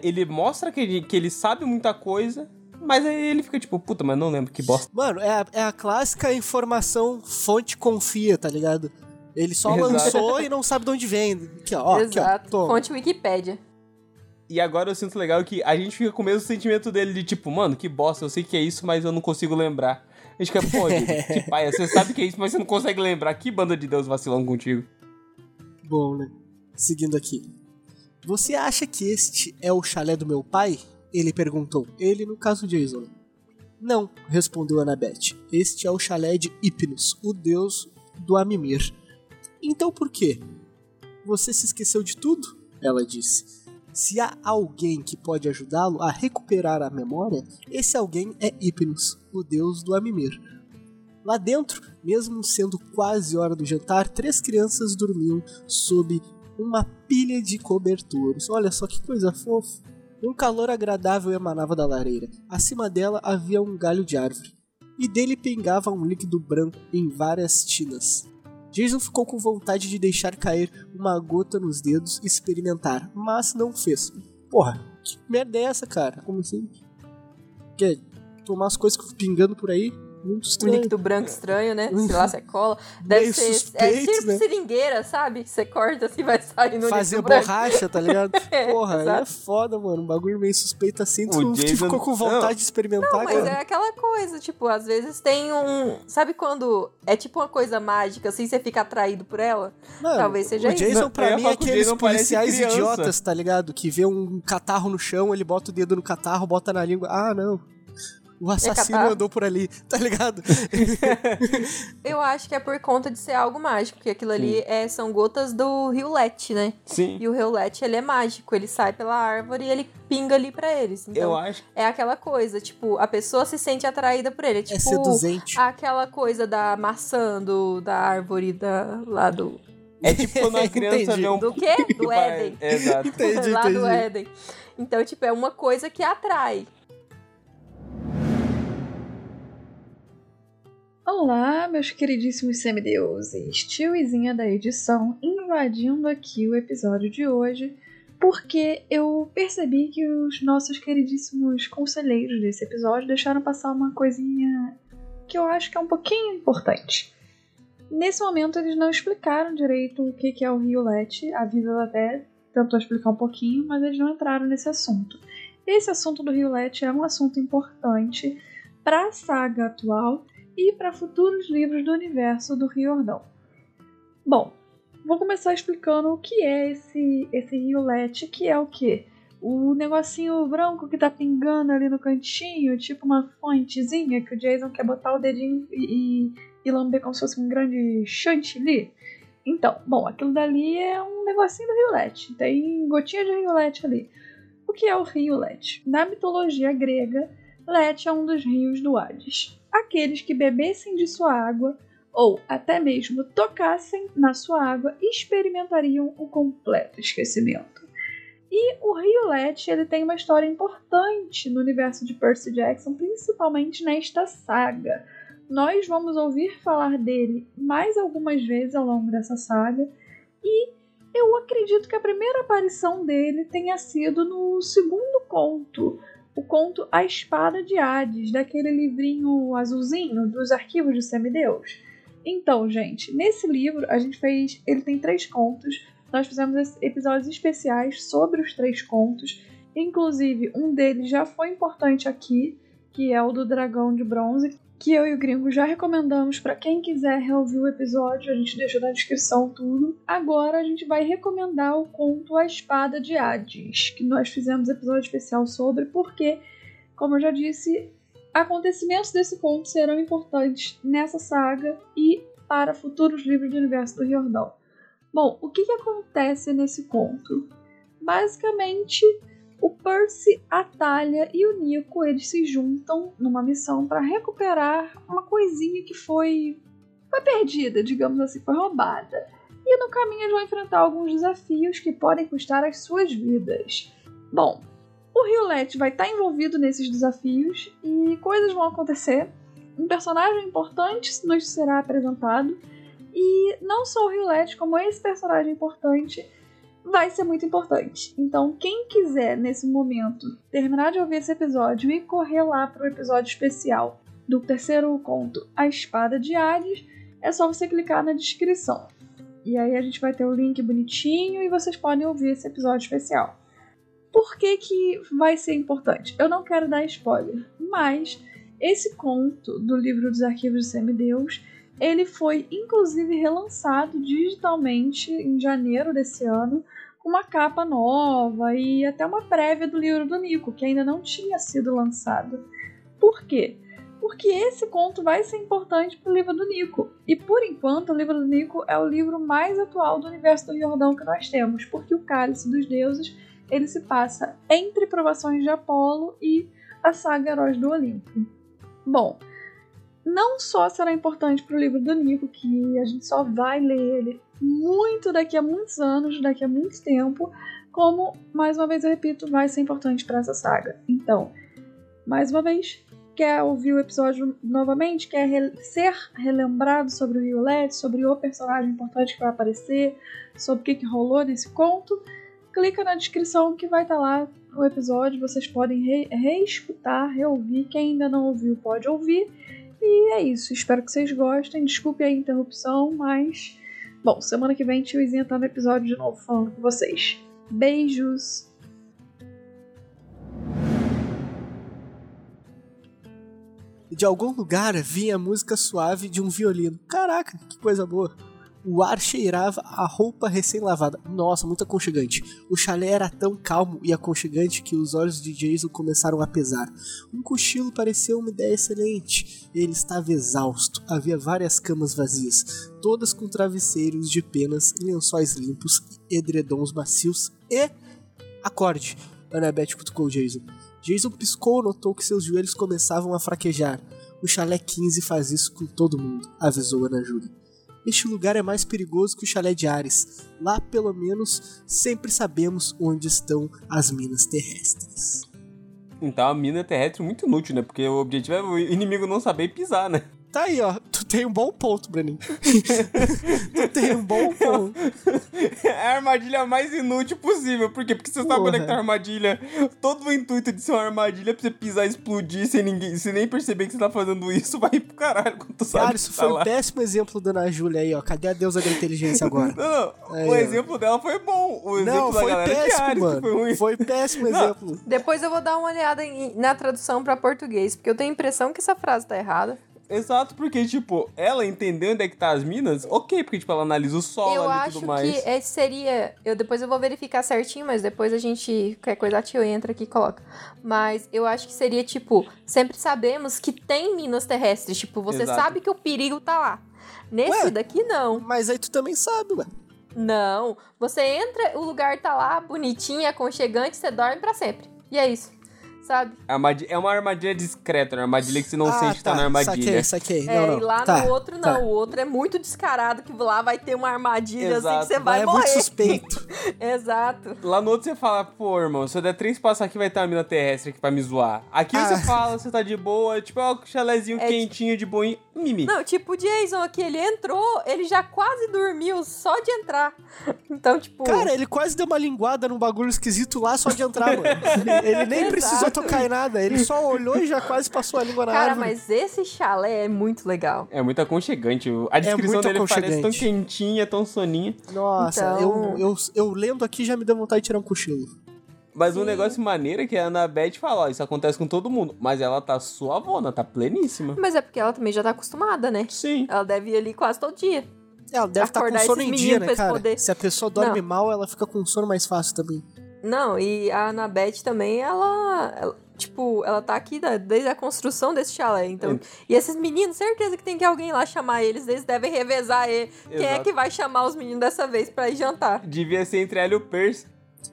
S3: ele mostra que ele, que ele sabe muita coisa, mas aí ele fica tipo, puta, mas não lembro que bosta.
S1: Mano, é a, é a clássica informação fonte confia, tá ligado? Ele só
S3: Exato.
S1: lançou e não sabe de onde vem. Aqui, ó, ó, aqui, ó.
S2: exato.
S1: toma.
S2: Fonte Wikipédia.
S3: E agora eu sinto legal que a gente fica com o mesmo sentimento dele de tipo, mano, que bosta, eu sei que é isso, mas eu não consigo lembrar. A gente fica, pô, *laughs* que paia, você sabe que é isso, mas você não consegue lembrar. Que banda de Deus vacilão contigo.
S1: Bom, né? Seguindo aqui. Você acha que este é o chalé do meu pai? Ele perguntou. Ele, no caso, Jason. Não, respondeu Annabeth. Este é o chalé de Hypnos, o deus do Amimir. Então por quê? Você se esqueceu de tudo? Ela disse. Se há alguém que pode ajudá-lo a recuperar a memória, esse alguém é Hypnos, o deus do Amimir. Lá dentro, mesmo sendo quase hora do jantar, três crianças dormiam sob uma pilha de cobertores. Olha só que coisa fofa. Um calor agradável emanava da lareira. Acima dela havia um galho de árvore, e dele pingava um líquido branco em várias tinas. Jason ficou com vontade de deixar cair uma gota nos dedos e experimentar, mas não fez. Porra, que merda é essa, cara? Como assim? Quer tomar as coisas pingando por aí? Muito
S2: Um líquido branco estranho, né? *laughs* Sei lá se é cola. Deve
S1: Meio
S2: ser.
S1: suspeito,
S2: é tipo
S1: né?
S2: seringueira, sabe? Você corta assim vai saindo um
S1: Fazer
S2: branco.
S1: borracha, tá ligado? *laughs*
S2: É,
S1: Porra, é
S2: exato.
S1: foda, mano. Um bagulho meio suspeito assim. Tu,
S3: O *laughs*
S1: tu
S3: Jason-
S1: ficou com vontade
S3: Não.
S1: de experimentar,
S2: Não, mas
S1: cara.
S2: é aquela coisa, tipo, às vezes tem um. Sabe quando é tipo uma coisa mágica, assim, você fica atraído por ela?
S1: Mano,
S2: talvez seja
S1: o
S2: isso.
S1: Jason,
S3: Não, eu
S1: pra mim, é aqueles policiais idiotas, tá ligado? Que vê um catarro no chão, ele bota o dedo no catarro, bota na língua. Ah, não. O assassino andou por ali, tá ligado? *laughs*
S2: Eu acho que é por conta de ser algo mágico, porque aquilo ali é, são gotas do Rio Lete, né?
S3: Sim.
S2: E o Rio Lete, ele é mágico, ele sai pela árvore e ele pinga ali pra eles. Então,
S3: Eu acho.
S2: é aquela coisa, tipo, a pessoa se sente atraída por ele. É tipo
S1: é seduzente.
S2: aquela coisa da maçã do, da árvore da, lá do.
S3: É tipo quando a *laughs* criança vê um.
S2: Do quê? Do *laughs* Éden.
S3: Exato.
S1: Entendi,
S2: lá do
S1: entendi.
S2: Éden. Então, tipo, é uma coisa que atrai.
S5: Olá, meus queridíssimos semideuses, tiozinha da edição, invadindo aqui o episódio de hoje, porque eu percebi que os nossos queridíssimos conselheiros desse episódio deixaram passar uma coisinha que eu acho que é um pouquinho importante. Nesse momento eles não explicaram direito o que que é o Rio Lete, a Vida até tentou explicar um pouquinho, mas eles não entraram nesse assunto. Esse assunto do Rio Lete é um assunto importante para a saga atual e para futuros livros do universo do Riordão. Bom, vou começar explicando o que é esse, esse Riolete, que é o quê? O negocinho branco que tá pingando ali no cantinho, tipo uma fontezinha que o Jason quer botar o dedinho e, e, e lamber como se fosse um grande chantilly. Então, bom, aquilo dali é um negocinho do Riolete. Tem gotinha de Riolete ali. O que é o Riolete? Na mitologia grega, Lete é um dos rios do Hades aqueles que bebessem de sua água ou até mesmo tocassem na sua água experimentariam o completo esquecimento. E o Rio Lete ele tem uma história importante no universo de Percy Jackson, principalmente nesta saga. Nós vamos ouvir falar dele mais algumas vezes ao longo dessa saga e eu acredito que a primeira aparição dele tenha sido no segundo conto, o conto A Espada de Hades, daquele livrinho azulzinho dos arquivos de Semideus. Então, gente, nesse livro a gente fez. Ele tem três contos. Nós fizemos episódios especiais sobre os três contos. Inclusive, um deles já foi importante aqui, que é o do Dragão de Bronze, que eu e o Gringo já recomendamos para quem quiser reouvir o episódio, a gente deixa na descrição tudo. Agora a gente vai recomendar o conto A Espada de Hades, que nós fizemos episódio especial sobre, porque, como eu já disse, acontecimentos desse conto serão importantes nessa saga e para futuros livros do universo do Riordão. Bom, o que, que acontece nesse conto? Basicamente, o Percy, a Talia e o Nico eles se juntam numa missão para recuperar uma coisinha que foi foi perdida, digamos assim, foi roubada. E no caminho eles vão enfrentar alguns desafios que podem custar as suas vidas. Bom, o Riolette vai estar envolvido nesses desafios e coisas vão acontecer. Um personagem importante nos será apresentado e não só o Riolette, como esse personagem importante vai ser muito importante. Então, quem quiser nesse momento terminar de ouvir esse episódio e correr lá para o episódio especial do terceiro conto, A Espada de Hades, é só você clicar na descrição. E aí a gente vai ter o link bonitinho e vocês podem ouvir esse episódio especial. Por que, que vai ser importante? Eu não quero dar spoiler, mas esse conto do livro dos arquivos de Semideus ele foi inclusive relançado digitalmente em janeiro desse ano, com uma capa nova e até uma prévia do livro do Nico, que ainda não tinha sido lançado. Por quê? Porque esse conto vai ser importante para o livro do Nico. E por enquanto, o livro do Nico é o livro mais atual do universo do Jordão que nós temos, porque o Cálice dos Deuses ele se passa entre provações de Apolo e a saga Heróis do Olimpo. Bom, não só será importante para o livro do Nico, que a gente só vai ler ele muito daqui a muitos anos, daqui a muito tempo, como, mais uma vez eu repito, vai ser importante para essa saga. Então, mais uma vez, quer ouvir o episódio novamente, quer re ser relembrado sobre o Rio LED, sobre o personagem importante que vai aparecer, sobre o que, que rolou nesse conto, clica na descrição que vai estar tá lá o episódio. Vocês podem re reescutar, reouvir. Quem ainda não ouviu, pode ouvir. E é isso. Espero que vocês gostem. Desculpe a interrupção, mas. Bom, semana que vem tiozinha tá no episódio de novo falando com vocês. Beijos!
S1: De algum lugar vinha a música suave de um violino. Caraca, que coisa boa! O ar cheirava a roupa recém-lavada. Nossa, muito aconchegante. O chalé era tão calmo e aconchegante que os olhos de Jason começaram a pesar. Um cochilo parecia uma ideia excelente. Ele estava exausto. Havia várias camas vazias, todas com travesseiros de penas, lençóis limpos, edredons macios e. Acorde! Annabeth cutucou Jason. Jason piscou e notou que seus joelhos começavam a fraquejar. O chalé 15 faz isso com todo mundo, avisou Ana Júlia. Este lugar é mais perigoso que o chalé de Ares. Lá, pelo menos, sempre sabemos onde estão as minas terrestres.
S3: Então a mina terrestre é muito inútil, né? Porque o objetivo é o inimigo não saber pisar, né?
S1: Tá aí, ó. Tu tem um bom ponto, Breninho. *laughs* tu tem um bom ponto.
S3: É a armadilha mais inútil possível. Por quê? Porque você sabe onde é que tá a armadilha. Todo o intuito de ser uma armadilha é pra você pisar e explodir sem ninguém, sem nem perceber que você tá fazendo isso, *laughs* vai pro caralho quando tu sabe.
S1: Cara, isso
S3: tá
S1: foi
S3: lá.
S1: um péssimo exemplo da Ana Júlia aí, ó. Cadê a deusa da inteligência agora?
S3: Não, não.
S1: Aí,
S3: o
S1: ó.
S3: exemplo dela foi bom. O exemplo
S1: Não,
S3: da
S1: foi
S3: galera de
S1: péssimo,
S3: Ares que
S1: mano.
S3: foi ruim.
S1: Foi péssimo
S3: Não.
S1: exemplo.
S2: Depois eu vou dar uma olhada em- na tradução pra português, porque eu tenho a impressão que essa frase tá errada.
S3: Exato, porque, tipo, ela entendeu onde é que tá as minas, ok, porque, tipo, ela analisa o solo
S2: eu
S3: e
S2: acho
S3: tudo mais.
S2: que esse seria. Eu depois eu vou verificar certinho, mas depois a gente. Qualquer coisa a tio entra aqui e coloca. Mas eu acho que seria tipo: sempre sabemos que tem minas terrestres. Tipo, você
S3: Exato.
S2: sabe que o perigo tá lá. Nesse
S1: Ué?
S2: daqui, não.
S1: Mas aí tu também sabe, ué.
S2: Não. Você entra, o lugar tá lá, bonitinho, aconchegante, você dorme pra sempre. E é isso. Sabe?
S3: É uma armadilha discreta, uma armadilha que você não
S1: ah,
S3: sente que tá na armadilha.
S1: Saquei, saquei.
S2: É,
S1: não, não.
S2: e lá
S1: tá,
S2: no outro não.
S1: tá.
S2: O outro é muito descarado, que lá vai ter uma armadilha assim
S3: Exato.
S2: que você vai
S1: é
S2: morrer.
S1: muito suspeito. *laughs*
S2: Exato.
S3: Lá no outro você fala, pô, irmão, se eu der três passos aqui vai ter uma mina terrestre aqui pra me zoar. Aqui
S1: Ah.
S3: você fala, você tá de boa, tipo, é um chalézinho
S2: É
S3: quentinho de boinha. Mimi.
S2: Não, tipo, o Jason aqui, ele entrou, ele já quase dormiu só de entrar. *laughs* Então, tipo.
S1: Cara, ele quase deu uma linguada num bagulho esquisito lá só de entrar, mano. *laughs* Ele nem
S2: Exato.
S1: precisou tocar em nada. Ele só olhou e já quase passou a língua na
S2: cara,
S1: árvore.
S2: mas esse chalé é muito legal.
S3: É muito aconchegante. A descrição
S1: muito
S3: dele parece tão quentinha, tão soninha.
S1: Nossa,
S2: Então-
S1: eu, eu, eu lendo aqui já me deu vontade de tirar um cochilo.
S3: Mas um
S2: Sim.
S3: negócio maneiro é que a Annabeth fala, ó, isso acontece com todo mundo. Mas ela tá suavona, tá pleníssima.
S2: Mas é porque ela também já tá acostumada, né?
S3: Sim.
S2: Ela deve ir ali quase todo dia.
S1: Ela deve estar com
S2: Acordar
S1: sono em dia, né,
S2: pra
S1: cara?
S2: poder-
S1: Se a pessoa dorme
S2: Não.
S1: mal, ela fica com sono mais fácil também.
S2: Não, e a Annabeth também, ela, ela- Tipo, ela tá aqui da- desde a construção desse chalé. Então,
S3: É.
S2: e esses meninos, certeza que tem que alguém lá chamar eles. Eles devem revezar ele. Quem é
S3: Exato.
S2: que vai chamar os meninos dessa vez pra ir jantar?
S3: Devia ser entre ela e o Percy.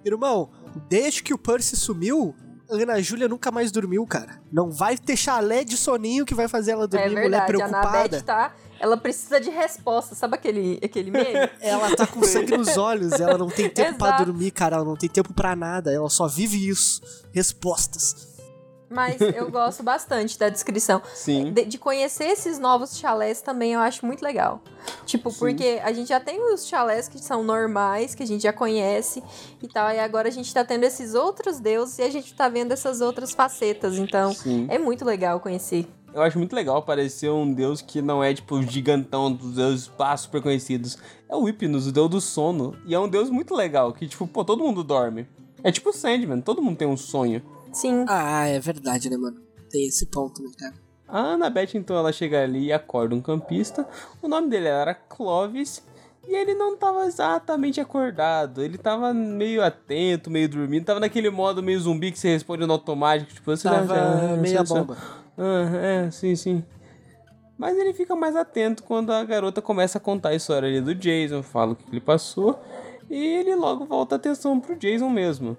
S1: Irmão, desde que o Percy sumiu, a Ana Júlia nunca mais dormiu, cara. Não vai ter chalé de soninho que vai fazer ela dormir,
S2: é
S1: mulher
S2: verdade, a
S1: preocupada.
S2: Annabeth tá. Ela precisa de resposta. Sabe aquele, aquele meme? *laughs*
S1: Ela tá com sangue nos olhos, ela não tem tempo pra
S2: Exato.
S1: dormir, cara. Ela não tem tempo pra nada, ela só vive isso. Respostas.
S2: Mas eu gosto bastante da descrição.
S3: Sim.
S2: De, de conhecer esses novos chalés também eu acho muito legal. Tipo,
S3: Sim.
S2: porque a gente já tem os chalés que são normais, que a gente já conhece e tal, e agora a gente tá tendo esses outros deuses e a gente tá vendo essas outras facetas. Então,
S3: Sim.
S2: é muito legal conhecer.
S3: Eu acho muito legal aparecer um deus que não é, tipo, o gigantão dos deuses pá, super conhecidos. É o Hypnos, o deus do sono. E é um deus muito legal, que, tipo, pô, todo mundo dorme. É tipo o Sandman, todo mundo tem um sonho.
S2: Sim.
S1: Ah, é verdade, né, mano? Tem esse ponto, né, cara?
S3: A Annabeth, então, ela chega ali e acorda um campista. O nome dele era Clovis. E ele não tava exatamente acordado. Ele tava meio atento, meio dormindo. Tava naquele modo meio zumbi que você responde no automático. Tipo, você
S1: Tava
S3: já-
S1: meia
S3: você-
S1: bomba.
S3: Ah, é, sim, sim. Mas ele fica mais atento quando a garota começa a contar a história ali do Jason, fala o que ele passou, e ele logo volta a atenção pro Jason mesmo.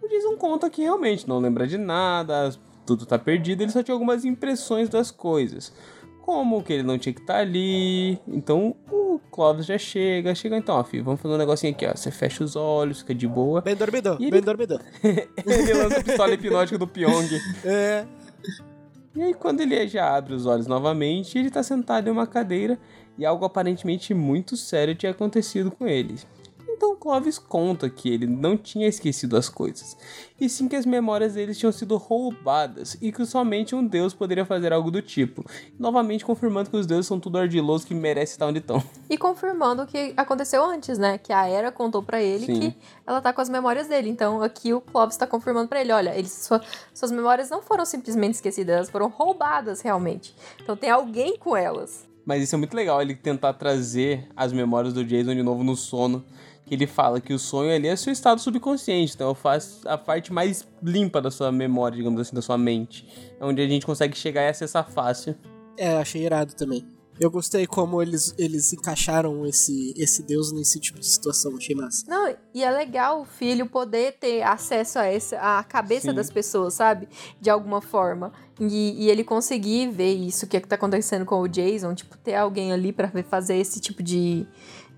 S3: O Jason conta que realmente não lembra de nada, tudo tá perdido, ele só tinha algumas impressões das coisas. como que ele não tinha que estar ali. Então o Clovis já chega, chega então, ó, filho, vamos fazer um negocinho aqui, ó. Você fecha os olhos, fica de boa.
S1: Bem dormidão,
S3: ele-
S1: bem dormidão. *laughs*
S3: ele lança a pistola hipnótica do Pyong.
S1: É.
S3: E aí, quando ele já abre os olhos novamente, ele tá sentado em uma cadeira e algo aparentemente muito sério tinha acontecido com ele. Então Clovis conta que ele não tinha esquecido as coisas, e sim que as memórias deles tinham sido roubadas e que somente um deus poderia fazer algo do tipo, novamente confirmando que os deuses são tudo ardilosos que merecem estar onde estão.
S2: E confirmando o que aconteceu antes, né? Que a Era contou pra ele
S3: Sim.
S2: que ela tá com as memórias dele. Então aqui o Clovis tá confirmando pra ele: olha, eles, sua- suas memórias não foram simplesmente esquecidas, elas foram roubadas realmente. Então tem alguém com elas.
S3: Mas isso é muito legal, ele tentar trazer as memórias do Jason de novo no sono. Que ele fala que o sonho ali é seu estado subconsciente, então faz a parte mais limpa da sua memória, digamos assim, da sua mente. É onde a gente consegue chegar e acessar fácil.
S1: É, achei irado também. Eu gostei como eles, eles encaixaram esse, esse deus nesse tipo de situação, achei massa.
S2: Não, e é legal o filho poder ter acesso a essa a cabeça
S3: Sim.
S2: das pessoas, sabe? De alguma forma. E, e ele conseguir ver isso que, é que tá acontecendo com o Jason, tipo, ter alguém ali pra fazer esse tipo de.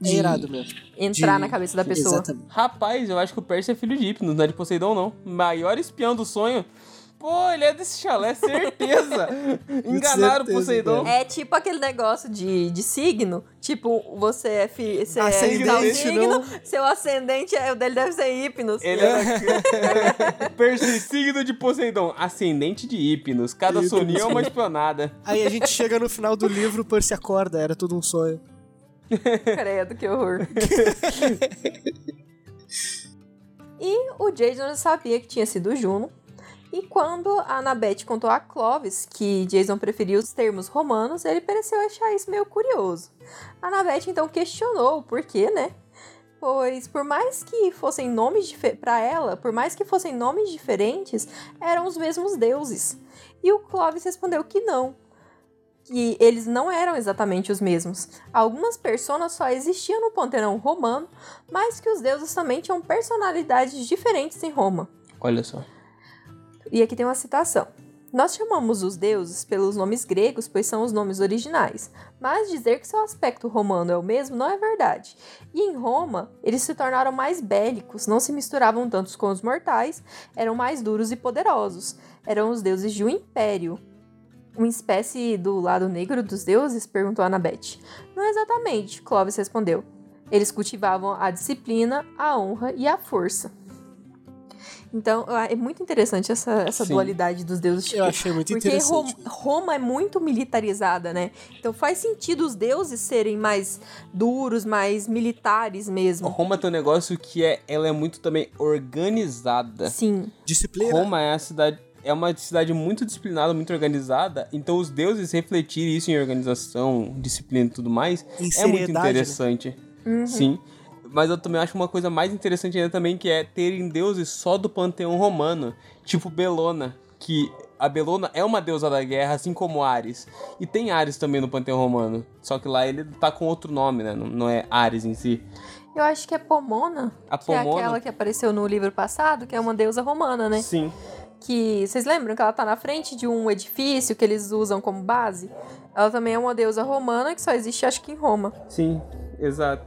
S1: É
S2: de
S1: irado mesmo.
S2: entrar
S1: De-
S2: na cabeça da pessoa.
S1: Exatamente.
S3: Rapaz, eu acho que o Percy é filho de Hipnos, não é de Poseidon, não. Maior espião do sonho. Pô, ele é desse chalé, certeza. *laughs* Enganaram o
S1: certeza,
S3: Poseidon.
S2: É tipo aquele negócio de, de signo. Tipo, você é, fi, você é
S1: Ascendente,
S2: tal signo,
S1: não.
S2: seu ascendente, é, o dele deve ser hipnos.
S3: Ele é *laughs* Percy, signo de Poseidon, ascendente de Hipnos. Cada soninho é uma espionada.
S1: Aí a gente chega no final do livro, o Percy acorda, era tudo um sonho. *laughs*
S2: Credo, que horror. *laughs* e o Jason já sabia que tinha sido Juno. E quando a Annabeth contou a Clovis que Jason preferia os termos romanos, ele pareceu achar isso meio curioso. A Annabeth então questionou o porquê, né? Pois por mais que fossem nomes para ela, por mais que fossem nomes diferentes, eram os mesmos deuses. E o Clovis respondeu que não, que eles não eram exatamente os mesmos. Algumas personas só existiam no panteão romano, mas que os deuses também tinham personalidades diferentes em Roma.
S3: Olha só.
S2: E aqui tem uma citação. Nós chamamos os deuses pelos nomes gregos, pois são os nomes originais. Mas dizer que seu aspecto romano é o mesmo não é verdade. E em Roma, eles se tornaram mais bélicos, não se misturavam tanto com os mortais, eram mais duros e poderosos. Eram os deuses de um império. Uma espécie do lado negro dos deuses? perguntou Annabeth. Não exatamente, Clovis respondeu. Eles cultivavam a disciplina, a honra e a força. Então, é muito interessante essa, essa
S3: Sim.
S2: dualidade dos deuses. tipo,
S1: Eu achei muito
S2: porque
S1: interessante.
S2: Rom- Roma é muito militarizada, né? Então faz sentido os deuses serem mais duros, mais militares mesmo.
S3: Roma tem um negócio que é, ela é muito também organizada.
S2: Sim.
S1: Disciplina.
S3: Roma é a cidade é uma cidade muito disciplinada, muito organizada. Então os deuses refletirem isso em organização, disciplina e tudo mais
S1: Em
S3: é muito
S1: né?
S3: interessante. Sim. Mas eu também acho uma coisa mais interessante ainda também que é terem deuses só do panteão romano, tipo Belona, que a Belona é uma deusa da guerra, assim como Ares. E tem Ares também no panteão romano, só que lá ele tá com outro nome, né? Não, é Ares em si.
S2: Eu acho que é Pomona,
S3: A
S2: que é
S3: Pomona-
S2: aquela que apareceu no livro passado, que é uma deusa romana, né?
S3: Sim.
S2: Que vocês lembram que ela tá na frente de um edifício que eles usam como base? Ela também é uma deusa romana que só existe, acho que em Roma.
S3: Sim, exato.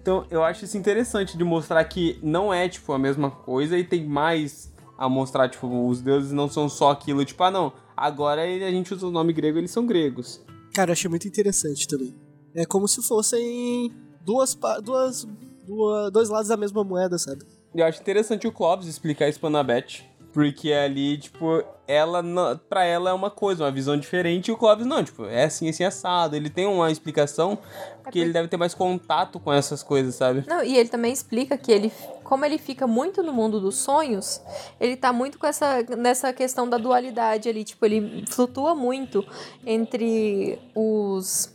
S3: Então, eu acho isso interessante de mostrar que não é, tipo, a mesma coisa e tem mais a mostrar, tipo, os deuses não são só aquilo, tipo, ah, não, agora ele- a gente usa o nome grego, eles são gregos.
S1: Cara, achei muito interessante também. É como se fossem duas, duas, duas, dois lados da mesma moeda, sabe?
S3: Eu acho interessante o Clóvis explicar isso pra Annabeth, porque ali, tipo, ela, pra ela é uma coisa, uma visão diferente, e o Clóvis não, tipo, é assim, assim, assado. Ele tem uma explicação, porque ele deve ter mais contato com essas coisas, sabe?
S2: Não, e ele também explica que ele, como ele fica muito no mundo dos sonhos, ele tá muito com essa nessa questão da dualidade ali, tipo, ele flutua muito entre os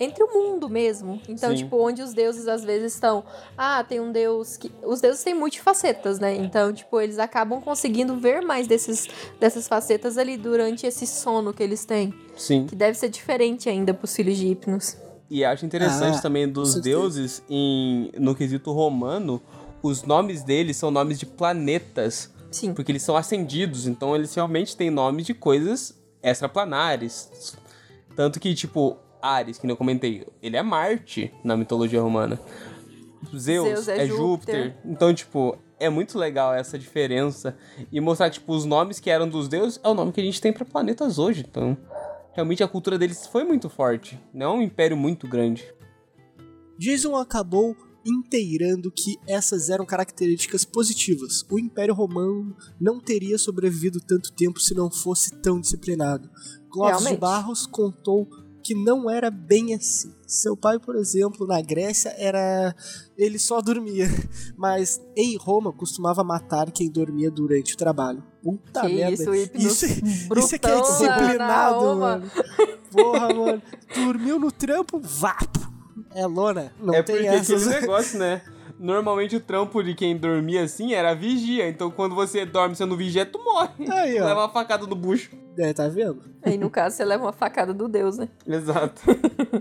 S2: entre o mundo mesmo. Então,
S3: Sim.
S2: tipo, onde os deuses às vezes estão, ah, tem um deus que os deuses têm multifacetas, né? Então, tipo, eles acabam conseguindo ver mais desses dessas facetas ali durante esse sono que eles têm,
S3: Sim.
S2: que deve ser diferente ainda pros filhos de Hipnos.
S3: E acho interessante
S1: Ah,
S3: também dos deuses em, no quesito romano, os nomes deles são nomes de planetas,
S2: Sim.
S3: porque eles são ascendidos, então eles realmente têm nomes de coisas extraplanares. Tanto que, tipo, Ares, que eu comentei, ele é Marte na mitologia romana. Zeus,
S2: Zeus é
S3: é, Júpiter.
S2: Júpiter.
S3: Então, tipo, é muito legal essa diferença. E mostrar que, tipo, os nomes que eram dos deuses é o nome que a gente tem pra planetas hoje. Então, realmente a cultura deles foi muito forte. Não é um império muito grande.
S1: Jason acabou inteirando que essas eram características positivas. O Império Romano não teria sobrevivido tanto tempo se não fosse tão disciplinado. Clóvis de. Barros contou que não era bem assim. Seu pai, por exemplo, na Grécia era ele só dormia, *laughs* mas em Roma costumava matar quem dormia durante o trabalho. Puta
S2: que
S1: merda.
S2: isso.
S1: Isso, isso é que é
S2: brutão na- na
S1: disciplinado, mano. Porra, mano. Dormiu no trampo, vapo. É lona. Não
S3: é
S1: tem
S3: porque
S1: essas.
S3: aquele negócio, né? *laughs* Normalmente o trampo de quem dormia assim era vigia. Então quando você dorme sendo vigia, tu morre.
S1: Aí, ó.
S3: Leva uma facada no bucho.
S1: É, tá vendo?
S2: Aí, no caso, você leva uma facada do Deus, né?
S3: Exato.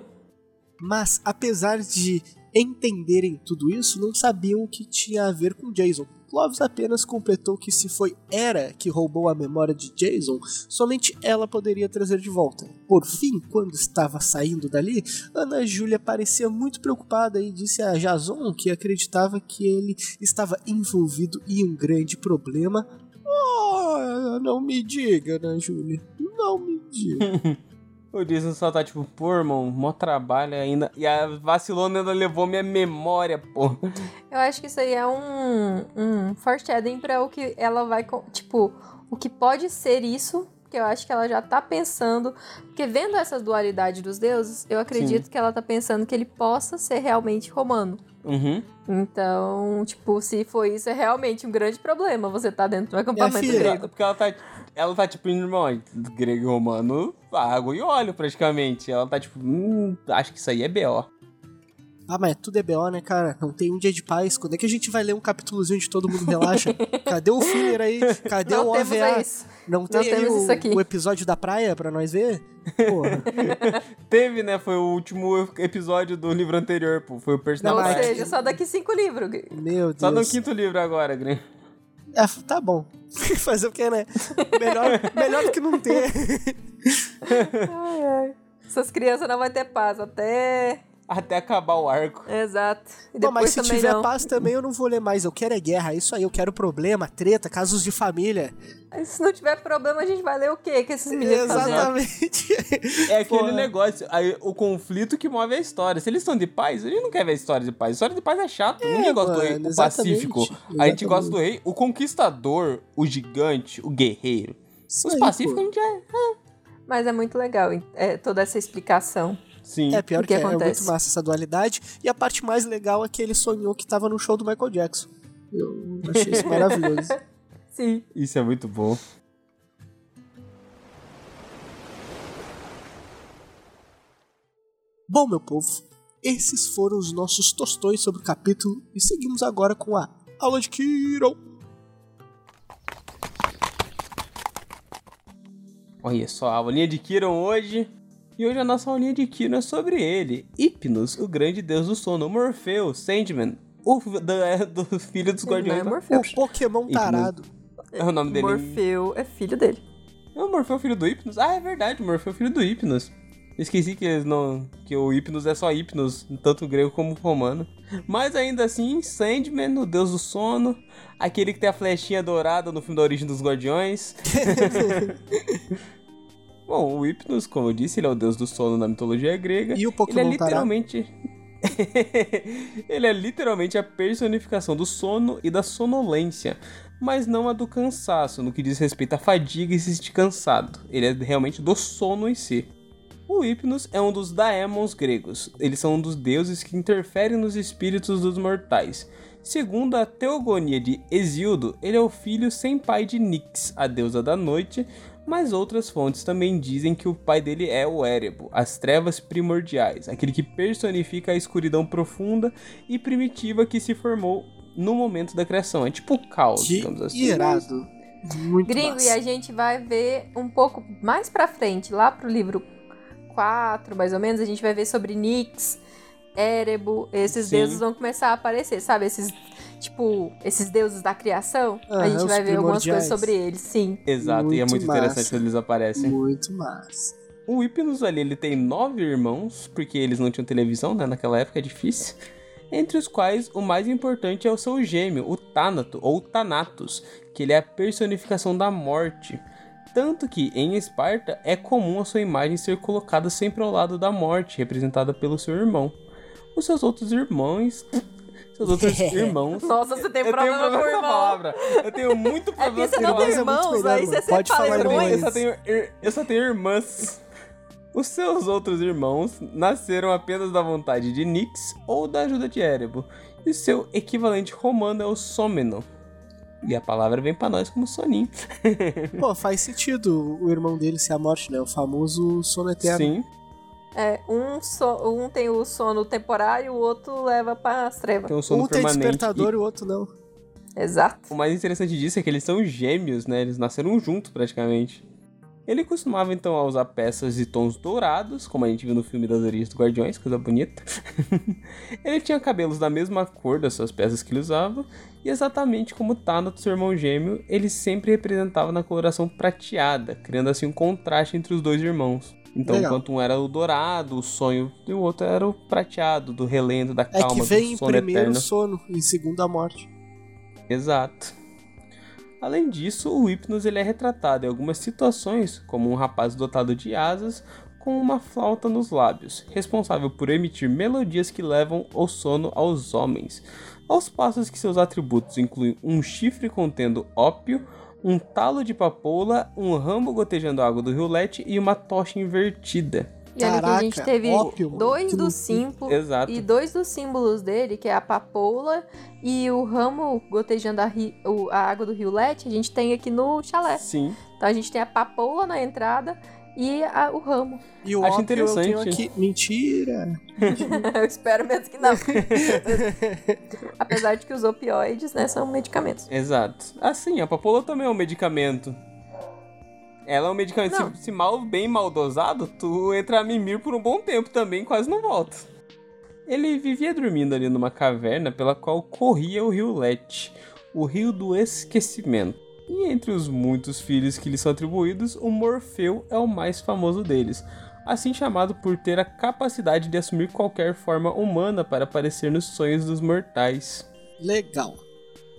S3: *laughs*
S1: Mas, apesar de entenderem tudo isso, não sabiam o que tinha a ver com Jason. Clovis apenas completou que se foi Hera que roubou a memória de Jason, somente ela poderia trazer de volta. Por fim, quando estava saindo dali, Ana Júlia parecia muito preocupada e disse a Jason que acreditava que ele estava envolvido em um grande problema. Oh, não me diga, Ana Júlia. Não me diga. *laughs*
S3: O Jason só tá tipo, pô, irmão, mó trabalho ainda. E a vacilona ainda levou minha memória, pô.
S2: Eu acho que isso aí é um, um foreshadowing pra o que ela vai. Tipo, o que pode ser isso. Que eu acho que ela já tá pensando. Porque vendo essa dualidade dos deuses, eu acredito que ela tá pensando que ele possa ser realmente romano.
S3: Uhum.
S2: Então, tipo, se for isso, é realmente um grande problema você tá dentro do acampamento
S1: filha.
S2: grego.
S3: Porque ela tá. Ela tá tipo, irmão, grego e romano, água e óleo praticamente. Ela tá tipo, hum, acho que isso aí é B.O.
S1: Ah, mas tudo é BO, né, cara? Não tem um dia de paz. Quando é que a gente vai ler um capítulozinho de Todo Mundo Relaxa? *laughs* Cadê o filler aí? Cadê
S2: Não
S1: o OVA?
S2: isso.
S1: Não tem aí o,
S2: isso aqui.
S1: o episódio da praia pra nós ver? Porra. *laughs*
S3: Teve, né? Foi o último episódio do livro anterior, pô. Foi o
S2: Ou
S3: personagem.
S1: mas-
S2: seja, só daqui cinco livros.
S1: Meu Deus.
S3: Só no quinto livro agora, Grêmio.
S1: É, tá bom. *laughs* Fazer o que, né? Melhor, melhor do que não ter.
S2: Ai, ai. Essas crianças não vão ter paz até.
S3: Até acabar o arco.
S2: Exato. E depois
S1: mas se
S2: também
S1: tiver
S2: não.
S1: paz também eu não vou ler mais. Eu quero é guerra. Isso aí, eu quero problema, treta, casos de família.
S2: Se não tiver problema, a gente vai ler o quê que esses meninos fazendo?
S1: Exatamente.
S3: É aquele
S1: Porra.
S3: negócio, aí, o conflito que move a história. Se eles estão de paz, a gente não quer ver a história de paz. A história de paz é chato. Ninguém gosta do rei, o
S1: exatamente,
S3: pacífico. A gente
S1: exatamente.
S3: gosta do rei, o conquistador, o gigante, o guerreiro.
S1: Isso
S3: Os
S1: aí,
S3: pacíficos a
S1: pô.
S3: gente é.
S2: Mas é muito legal é, toda essa explicação.
S3: Sim.
S1: É, pior
S2: O que
S1: que, é, é muito
S2: acontece?
S1: massa essa dualidade. E a parte mais legal é que ele sonhou que tava no show do Michael Jackson. Eu achei isso *laughs* maravilhoso.
S2: Sim.
S3: Isso é muito bom.
S1: Bom, meu povo, esses foram os nossos tostões sobre o capítulo e seguimos agora com a aula de Kiro.
S3: Olha só, a aulinha de Kiron hoje. E hoje a nossa aulinha de Kiron é sobre ele. Hipnos, o grande deus do sono. O Morfeu, Sandman, o é, *laughs* do filho dos
S2: Ele não
S3: guardiões.
S2: é
S3: da-
S2: Morfeu.
S1: O Pokémon tarado.
S3: É o nome dele.
S2: Morfeu é filho dele.
S3: É o Morfeu filho do Hipnos? Ah, é verdade, o Morfeu filho do Hipnos. Esqueci que eles não. que o Hipnos é só Hipnos, tanto grego como romano. Mas ainda assim, Sandman, o deus do sono, aquele que tem a flechinha dourada no filme da Origem dos Guardiões. *laughs* *laughs* Bom, o Hipnos, como eu disse, ele é o deus do sono na mitologia grega.
S1: E o
S3: Ele é
S1: Pokémon
S3: literalmente. *laughs* ele é literalmente a personificação do sono e da sonolência, mas não a do cansaço, no que diz respeito à fadiga e se sentir cansado. Ele é realmente do sono em si. O Hypnos é um dos daemons gregos. Eles são um dos deuses que interferem nos espíritos dos mortais. Segundo a teogonia de Hesíodo, ele é o filho sem pai de Nix, a deusa da noite, mas outras fontes também dizem que o pai dele é o Erebo, as trevas primordiais, aquele que personifica a escuridão profunda e primitiva que se formou no momento da criação. É tipo o caos,
S1: Que
S3: digamos assim.
S1: irado. Muito
S2: Gringo,
S1: massa.
S2: e a gente vai ver um pouco mais pra frente, lá pro livro 4, mais ou menos, a gente vai ver sobre Nix, Erebo, esses
S3: Sim.
S2: deuses vão começar a aparecer, sabe? Esses, tipo, esses deuses da criação. a gente vai ver algumas coisas sobre eles, sim.
S3: Exato, e é
S1: Muito
S3: muito interessante
S1: massa.
S3: quando eles aparecem.
S1: Muito massa.
S3: o Hypnos ali, ele tem nove irmãos, porque eles não tinham televisão, né? Naquela época é difícil. Entre os quais o mais importante é o seu gêmeo, o Thanato, ou Thanatos, que ele é a personificação da morte. Tanto que em Esparta é comum a sua imagem ser colocada sempre ao lado da morte, representada pelo seu irmão. Os seus outros irmãos. Seus outros irmãos.
S2: Nossa, você tem
S3: Eu tenho
S2: problema com o
S3: problema com a palavra. Eu tenho muito
S2: É
S3: problema
S2: você
S3: com
S2: não tem
S1: irmãos é muito
S2: irmãos,
S1: melhor,
S2: aí você
S1: Pode falar
S2: irmãos.
S3: Eu só, tenho, eu só tenho irmãs. Os seus outros irmãos nasceram apenas da vontade de Nix ou da ajuda de Erebo. E seu equivalente romano é o Sômeno. E a palavra vem pra nós como soninho.
S1: Pô, faz sentido o irmão dele ser a morte, né? O famoso sono eterno.
S3: Sim,
S2: É, um, so- um tem o sono temporário, o outro leva para trevas.
S3: tem um sono
S1: um tem
S3: permanente.
S1: despertador e o outro não.
S2: Exato.
S3: O mais interessante disso é que eles são gêmeos, né? Eles nasceram juntos praticamente. Ele costumava então a usar peças de tons dourados, como a gente viu no filme das origens do Guardiões, coisa bonita. *laughs* ele tinha cabelos da mesma cor das suas peças que ele usava, e exatamente como Thanatos, seu irmão gêmeo, ele sempre representava na coloração prateada, criando assim um contraste entre os dois irmãos. Então,
S1: Legal.
S3: enquanto um era o dourado, o sonho, e o outro era o prateado, do relento, da
S1: É
S3: calma,
S1: que vem
S3: do
S1: em primeiro
S3: eterno.
S1: sono, em segundo a morte.
S3: Exato. Além disso, o Hypnos ele é retratado em algumas situações como um rapaz dotado de asas com uma flauta nos lábios, responsável por emitir melodias que levam o sono aos homens. Aos passos que seus atributos incluem um chifre contendo ópio, um talo de papoula, um ramo gotejando água do rio Lete e uma tocha invertida.
S2: E olha que a gente
S1: Caraca,
S2: teve
S1: ópio,
S2: dois dos símbolos. E dois dos símbolos dele, que é a papoula e o ramo gotejando a, ri- o- a água do rio Lete, a gente tem aqui no chalé.
S3: Sim.
S2: Então a gente tem a papoula na entrada e a- o ramo.
S1: E o
S3: Acho
S1: ópio eu tenho
S3: interessante.
S1: aqui. Mentira! *laughs*
S2: Eu espero mesmo que não. *laughs* Apesar de que os opioides, né, são medicamentos.
S3: Exato. Assim, a papoula também é um medicamento. Ela é um medicamento,
S2: Não.
S3: se, se mal, bem mal dosado, tu entra a mimir por um bom tempo também, quase não volta. Ele vivia dormindo ali numa caverna pela qual corria o rio Lete, o rio do esquecimento. E entre os muitos filhos que lhe são atribuídos, o Morfeu é o mais famoso deles, assim chamado por ter a capacidade de assumir qualquer forma humana para aparecer nos sonhos dos mortais.
S1: Legal.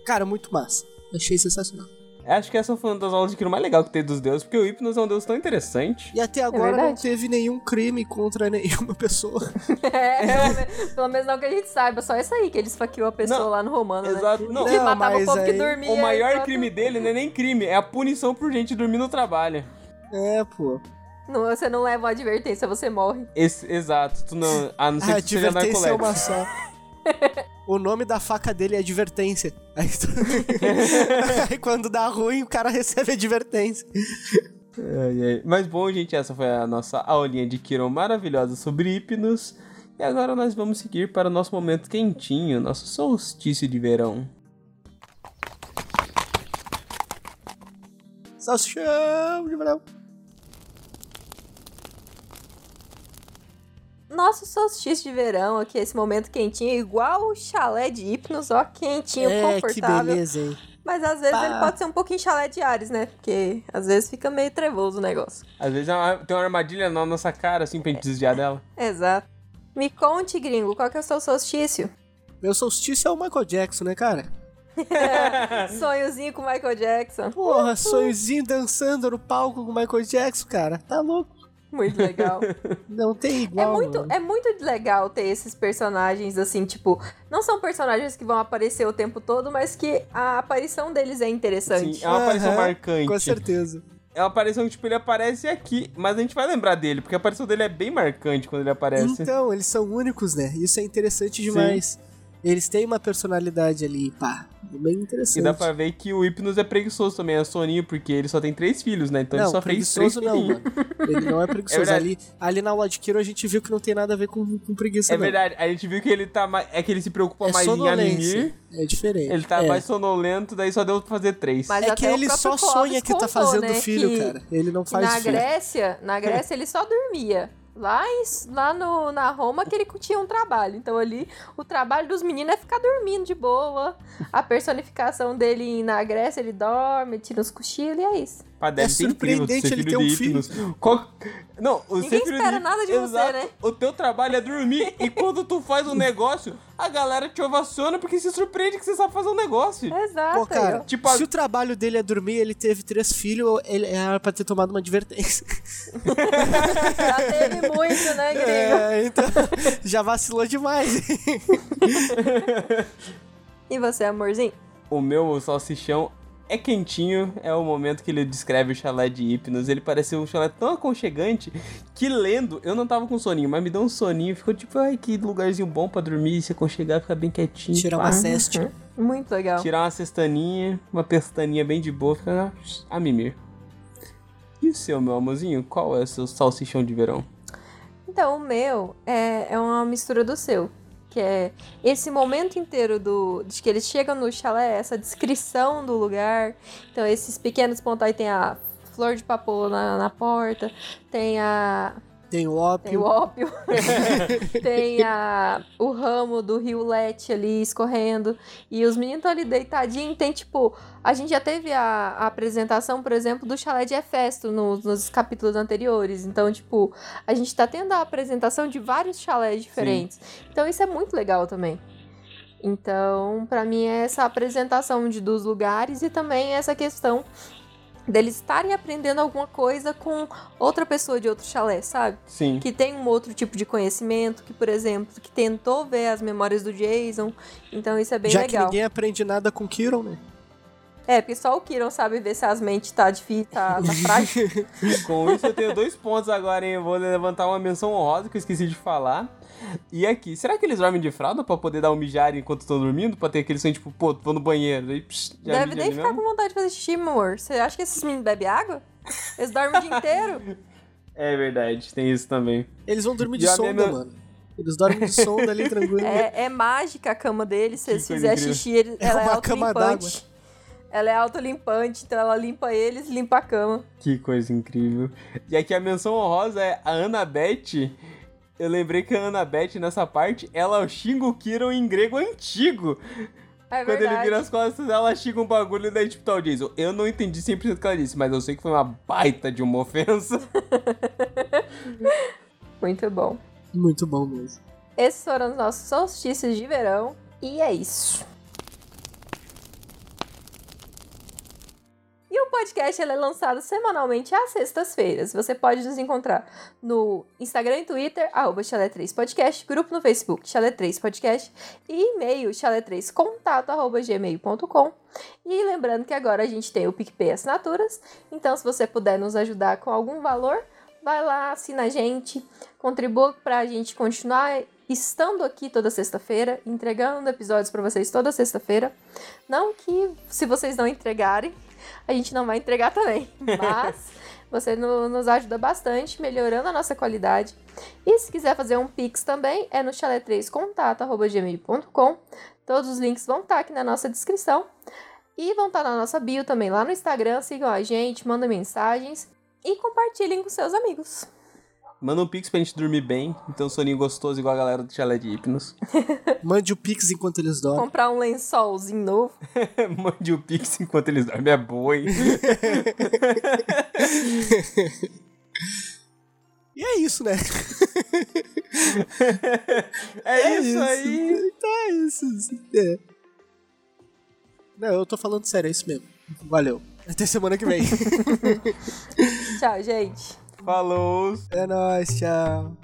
S1: Cara, muito massa. Achei sensacional.
S3: Acho que essa foi uma das aulas de crime mais legal que tem dos deuses, porque o Hypnos é um deus tão interessante.
S1: E até agora não
S2: verdade.
S1: teve nenhum crime contra nenhuma *laughs* pessoa. *laughs*
S2: É, *laughs* pelo menos não que a gente saiba, só isso aí, que ele esfaqueou a pessoa
S3: Não,
S2: lá no Romano, né?
S3: Exato. Não,
S2: Que
S1: Não,
S2: matava o povo que
S1: aí-
S2: dormia.
S3: o maior crime dele não é nem crime, é a punição por gente dormir no trabalho.
S1: É, pô.
S2: Não, você não leva uma advertência, você morre.
S3: Esse, exato, tu não. A não ser
S1: A
S3: que tu seja
S1: advertência é uma só. O nome da faca dele é advertência. Aí, tu- *laughs* Aí quando dá ruim, o cara recebe advertência.
S3: Mas bom, gente, essa foi a nossa aulinha de Kiron maravilhosa sobre Hypnos. E agora nós vamos seguir para o nosso momento quentinho, nosso solstício de verão.
S1: Salsichão de verão.
S2: Nosso solstício de verão aqui, esse momento quentinho, igual o chalé de Hipnos, ó, quentinho,
S1: É, que
S2: confortável.
S1: beleza, hein?
S2: Mas às vezes
S1: Pá.
S2: ele pode ser um pouquinho chalé de Ares, né? Porque às vezes fica meio trevoso o negócio.
S3: Às vezes é uma- tem uma armadilha na nossa cara, assim, pra gente desviar dela.
S2: Exato. Me conte, gringo, qual que é o seu solstício?
S1: Meu solstício é o Michael Jackson, né, cara? *laughs*
S2: Sonhozinho com Michael Jackson.
S1: Porra, sonhozinho dançando no palco com o Michael Jackson, cara. Tá louco.
S2: Muito legal. *laughs*
S1: Não tem
S2: É
S1: igual.
S2: muito,
S1: mano.
S2: é muito legal ter esses personagens, assim, tipo, não são personagens que vão aparecer o tempo todo, mas que a aparição deles é interessante.
S3: Sim, é uma aparição
S1: Aham,
S3: marcante.
S1: Com certeza.
S3: É uma aparição que, tipo, ele aparece aqui, mas a gente vai lembrar dele, porque a aparição dele é bem marcante quando ele aparece.
S1: Então, eles são únicos, né? Isso é interessante demais. Eles têm uma personalidade ali, pá. É bem interessante.
S3: E dá pra ver que o Hypnos é preguiçoso também, é soninho, porque ele só tem três filhos, né? Então ele
S1: não,
S3: só fez três
S1: preguiçoso não,
S3: filhinhos.
S1: mano. Ele não é *laughs* preguiçoso.
S3: verdade.
S1: ali, ali na aula de Kiro a gente viu que não tem nada a ver com, com preguiça,
S3: É
S1: não.
S3: verdade, a gente viu que ele tá mais. É que ele se preocupa
S1: É
S3: mais em animir.
S1: É diferente.
S3: Ele tá
S1: é.
S3: mais sonolento, daí só deu pra fazer três.
S2: Mas
S1: É que ele só sonha que tá
S2: contou,
S1: fazendo
S2: né,
S1: filho,
S2: que-
S1: cara. Ele não faz
S2: na
S1: filho.
S2: Grécia, na Grécia *laughs* ele só dormia. Lá, em, lá no, na Roma que ele tinha um trabalho. Então ali o trabalho dos meninos é ficar dormindo de boa. A personificação dele na Grécia, ele dorme, tira uns cochilos e é isso.
S3: Pá, deve
S1: É
S3: ser incrível
S1: surpreendente
S3: ser
S1: ele ter um filho.
S3: Qual- Não, o
S2: Ninguém espera
S3: de-
S2: nada de você,
S3: Exato.
S2: né?
S3: O teu trabalho é dormir. e quando tu faz um negócio, a galera te ovaciona porque se surpreende que você sabe fazer um negócio.
S2: Exato.
S1: Pô, cara.
S3: Tipo, a-
S1: se o trabalho dele é dormir, ele teve três filhos, ele era pra ter tomado uma advertência. *laughs*
S2: Já teve muito, né, gringo?
S1: É, então, já vacilou demais.
S2: E você, amorzinho?
S3: O meu salsichão é quentinho, é o momento que ele descreve o chalé de Hipnos. Ele pareceu um chalé tão aconchegante que lendo, eu não tava com soninho, mas me deu um soninho. Ficou tipo, ai, que lugarzinho bom pra dormir, se aconchegar, ficar bem quietinho.
S1: Tirar uma cesta.
S2: Muito legal.
S3: Tirar uma cestaninha, uma pestaninha bem de boa, ficar a mimir. E o seu, meu amorzinho? Qual é o seu salsichão de verão?
S2: Então, o meu é, é uma mistura do seu. Que é esse momento inteiro do, de que eles chegam no chalé, essa descrição do lugar. Então, esses pequenos pontos aí tem a flor de papoula na, na porta, tem a.
S1: Tem o
S2: Tem
S1: ópio.
S2: o ópio, *laughs* *laughs* tem a, o ramo do rio Lete ali escorrendo. E os meninos estão ali deitadinhos. Tem tipo. A gente já teve a, a apresentação, por exemplo, do chalé de Hefesto nos, nos capítulos anteriores. Então, tipo, a gente tá tendo a apresentação de vários chalés diferentes. Então, isso é muito legal também. Então, pra mim, é essa apresentação de, dos lugares e também essa questão deles estarem aprendendo alguma coisa com outra pessoa de outro chalé, sabe?
S3: Sim.
S2: que tem um outro tipo de conhecimento, que, por exemplo, que tentou ver as memórias do Jason. Então isso é bem
S1: Já que
S2: legal.
S1: ninguém aprende nada com Kiron, né?
S2: É, porque só o Kiron sabe ver se as mentes tá difícil, tá, tá *laughs* frágil.
S3: Com isso eu tenho dois pontos agora, hein? Eu vou levantar uma menção honrosa que eu esqueci de falar. E aqui, será que eles dormem de fralda pra poder dar um mijar enquanto estão dormindo? Pra ter aquele sonho, tipo, pô, vou no banheiro. Aí, psh, já
S2: Deve nem ficar
S3: mesmo?
S2: com vontade de fazer xixi, meu amor. Você acha que esses meninos bebem água? Eles dormem o dia inteiro. *laughs*
S3: É verdade, tem isso também.
S1: Eles vão dormir de
S3: a
S1: sonda,
S3: minha-
S1: mano. Eles dormem de sonda ali, *laughs* tranquilo.
S2: É, é mágica a cama deles. Se eles fizerem xixi, ele-
S1: É
S2: ela é
S1: uma cama
S2: autolimpante. Ela é autolimpante, então ela limpa eles e limpa a cama.
S3: Que coisa incrível. E aqui a menção honrosa é a Annabeth. Eu lembrei que a Annabeth, nessa parte, ela xinga o Kiron em grego antigo.
S2: É
S3: Quando ele vira as costas, ela xinga um bagulho e daí, tipo, Jason. Eu não entendi 100% o que ela disse, mas eu sei que foi uma baita de uma ofensa. *laughs*
S2: Muito bom.
S1: Muito bom mesmo.
S2: Esses foram os nossos solstícios de verão. E é isso. O podcast é lançado semanalmente às sextas-feiras. Você pode nos encontrar no Instagram e Twitter, arroba Chalé3podcast, grupo no Facebook, Chalé3podcast, e e-mail, chalé3contato, arroba gmail.com. E lembrando que agora a gente tem o PicPay Assinaturas, então se você puder nos ajudar com algum valor, vai lá, assina a gente, contribua para a gente continuar estando aqui toda sexta-feira, entregando episódios para vocês toda sexta-feira. Não que se vocês não entregarem, a gente não vai entregar também, *laughs* mas você no- nos ajuda bastante, melhorando a nossa qualidade. E se quiser fazer um Pix também, é no chalé3contato.gmail.com. Todos os links vão estar aqui na nossa descrição. E vão estar na nossa bio também lá no Instagram. Sigam a gente, mandem mensagens e compartilhem com seus amigos.
S3: Manda um pix pra gente dormir bem, então soninho gostoso igual a galera do Chalé de Hipnos. *laughs*
S1: Mande o Pix enquanto eles dormem.
S2: Comprar um lençolzinho novo. *laughs*
S3: Mande o pix enquanto eles dormem, é boa, hein? *laughs*
S1: E é isso, né?
S3: É, isso, aí.
S1: Então é isso. É. Não, eu tô falando sério, é isso mesmo. Valeu. Até semana que vem.
S2: Tchau, gente.
S3: Falou!
S1: É nóis, tchau!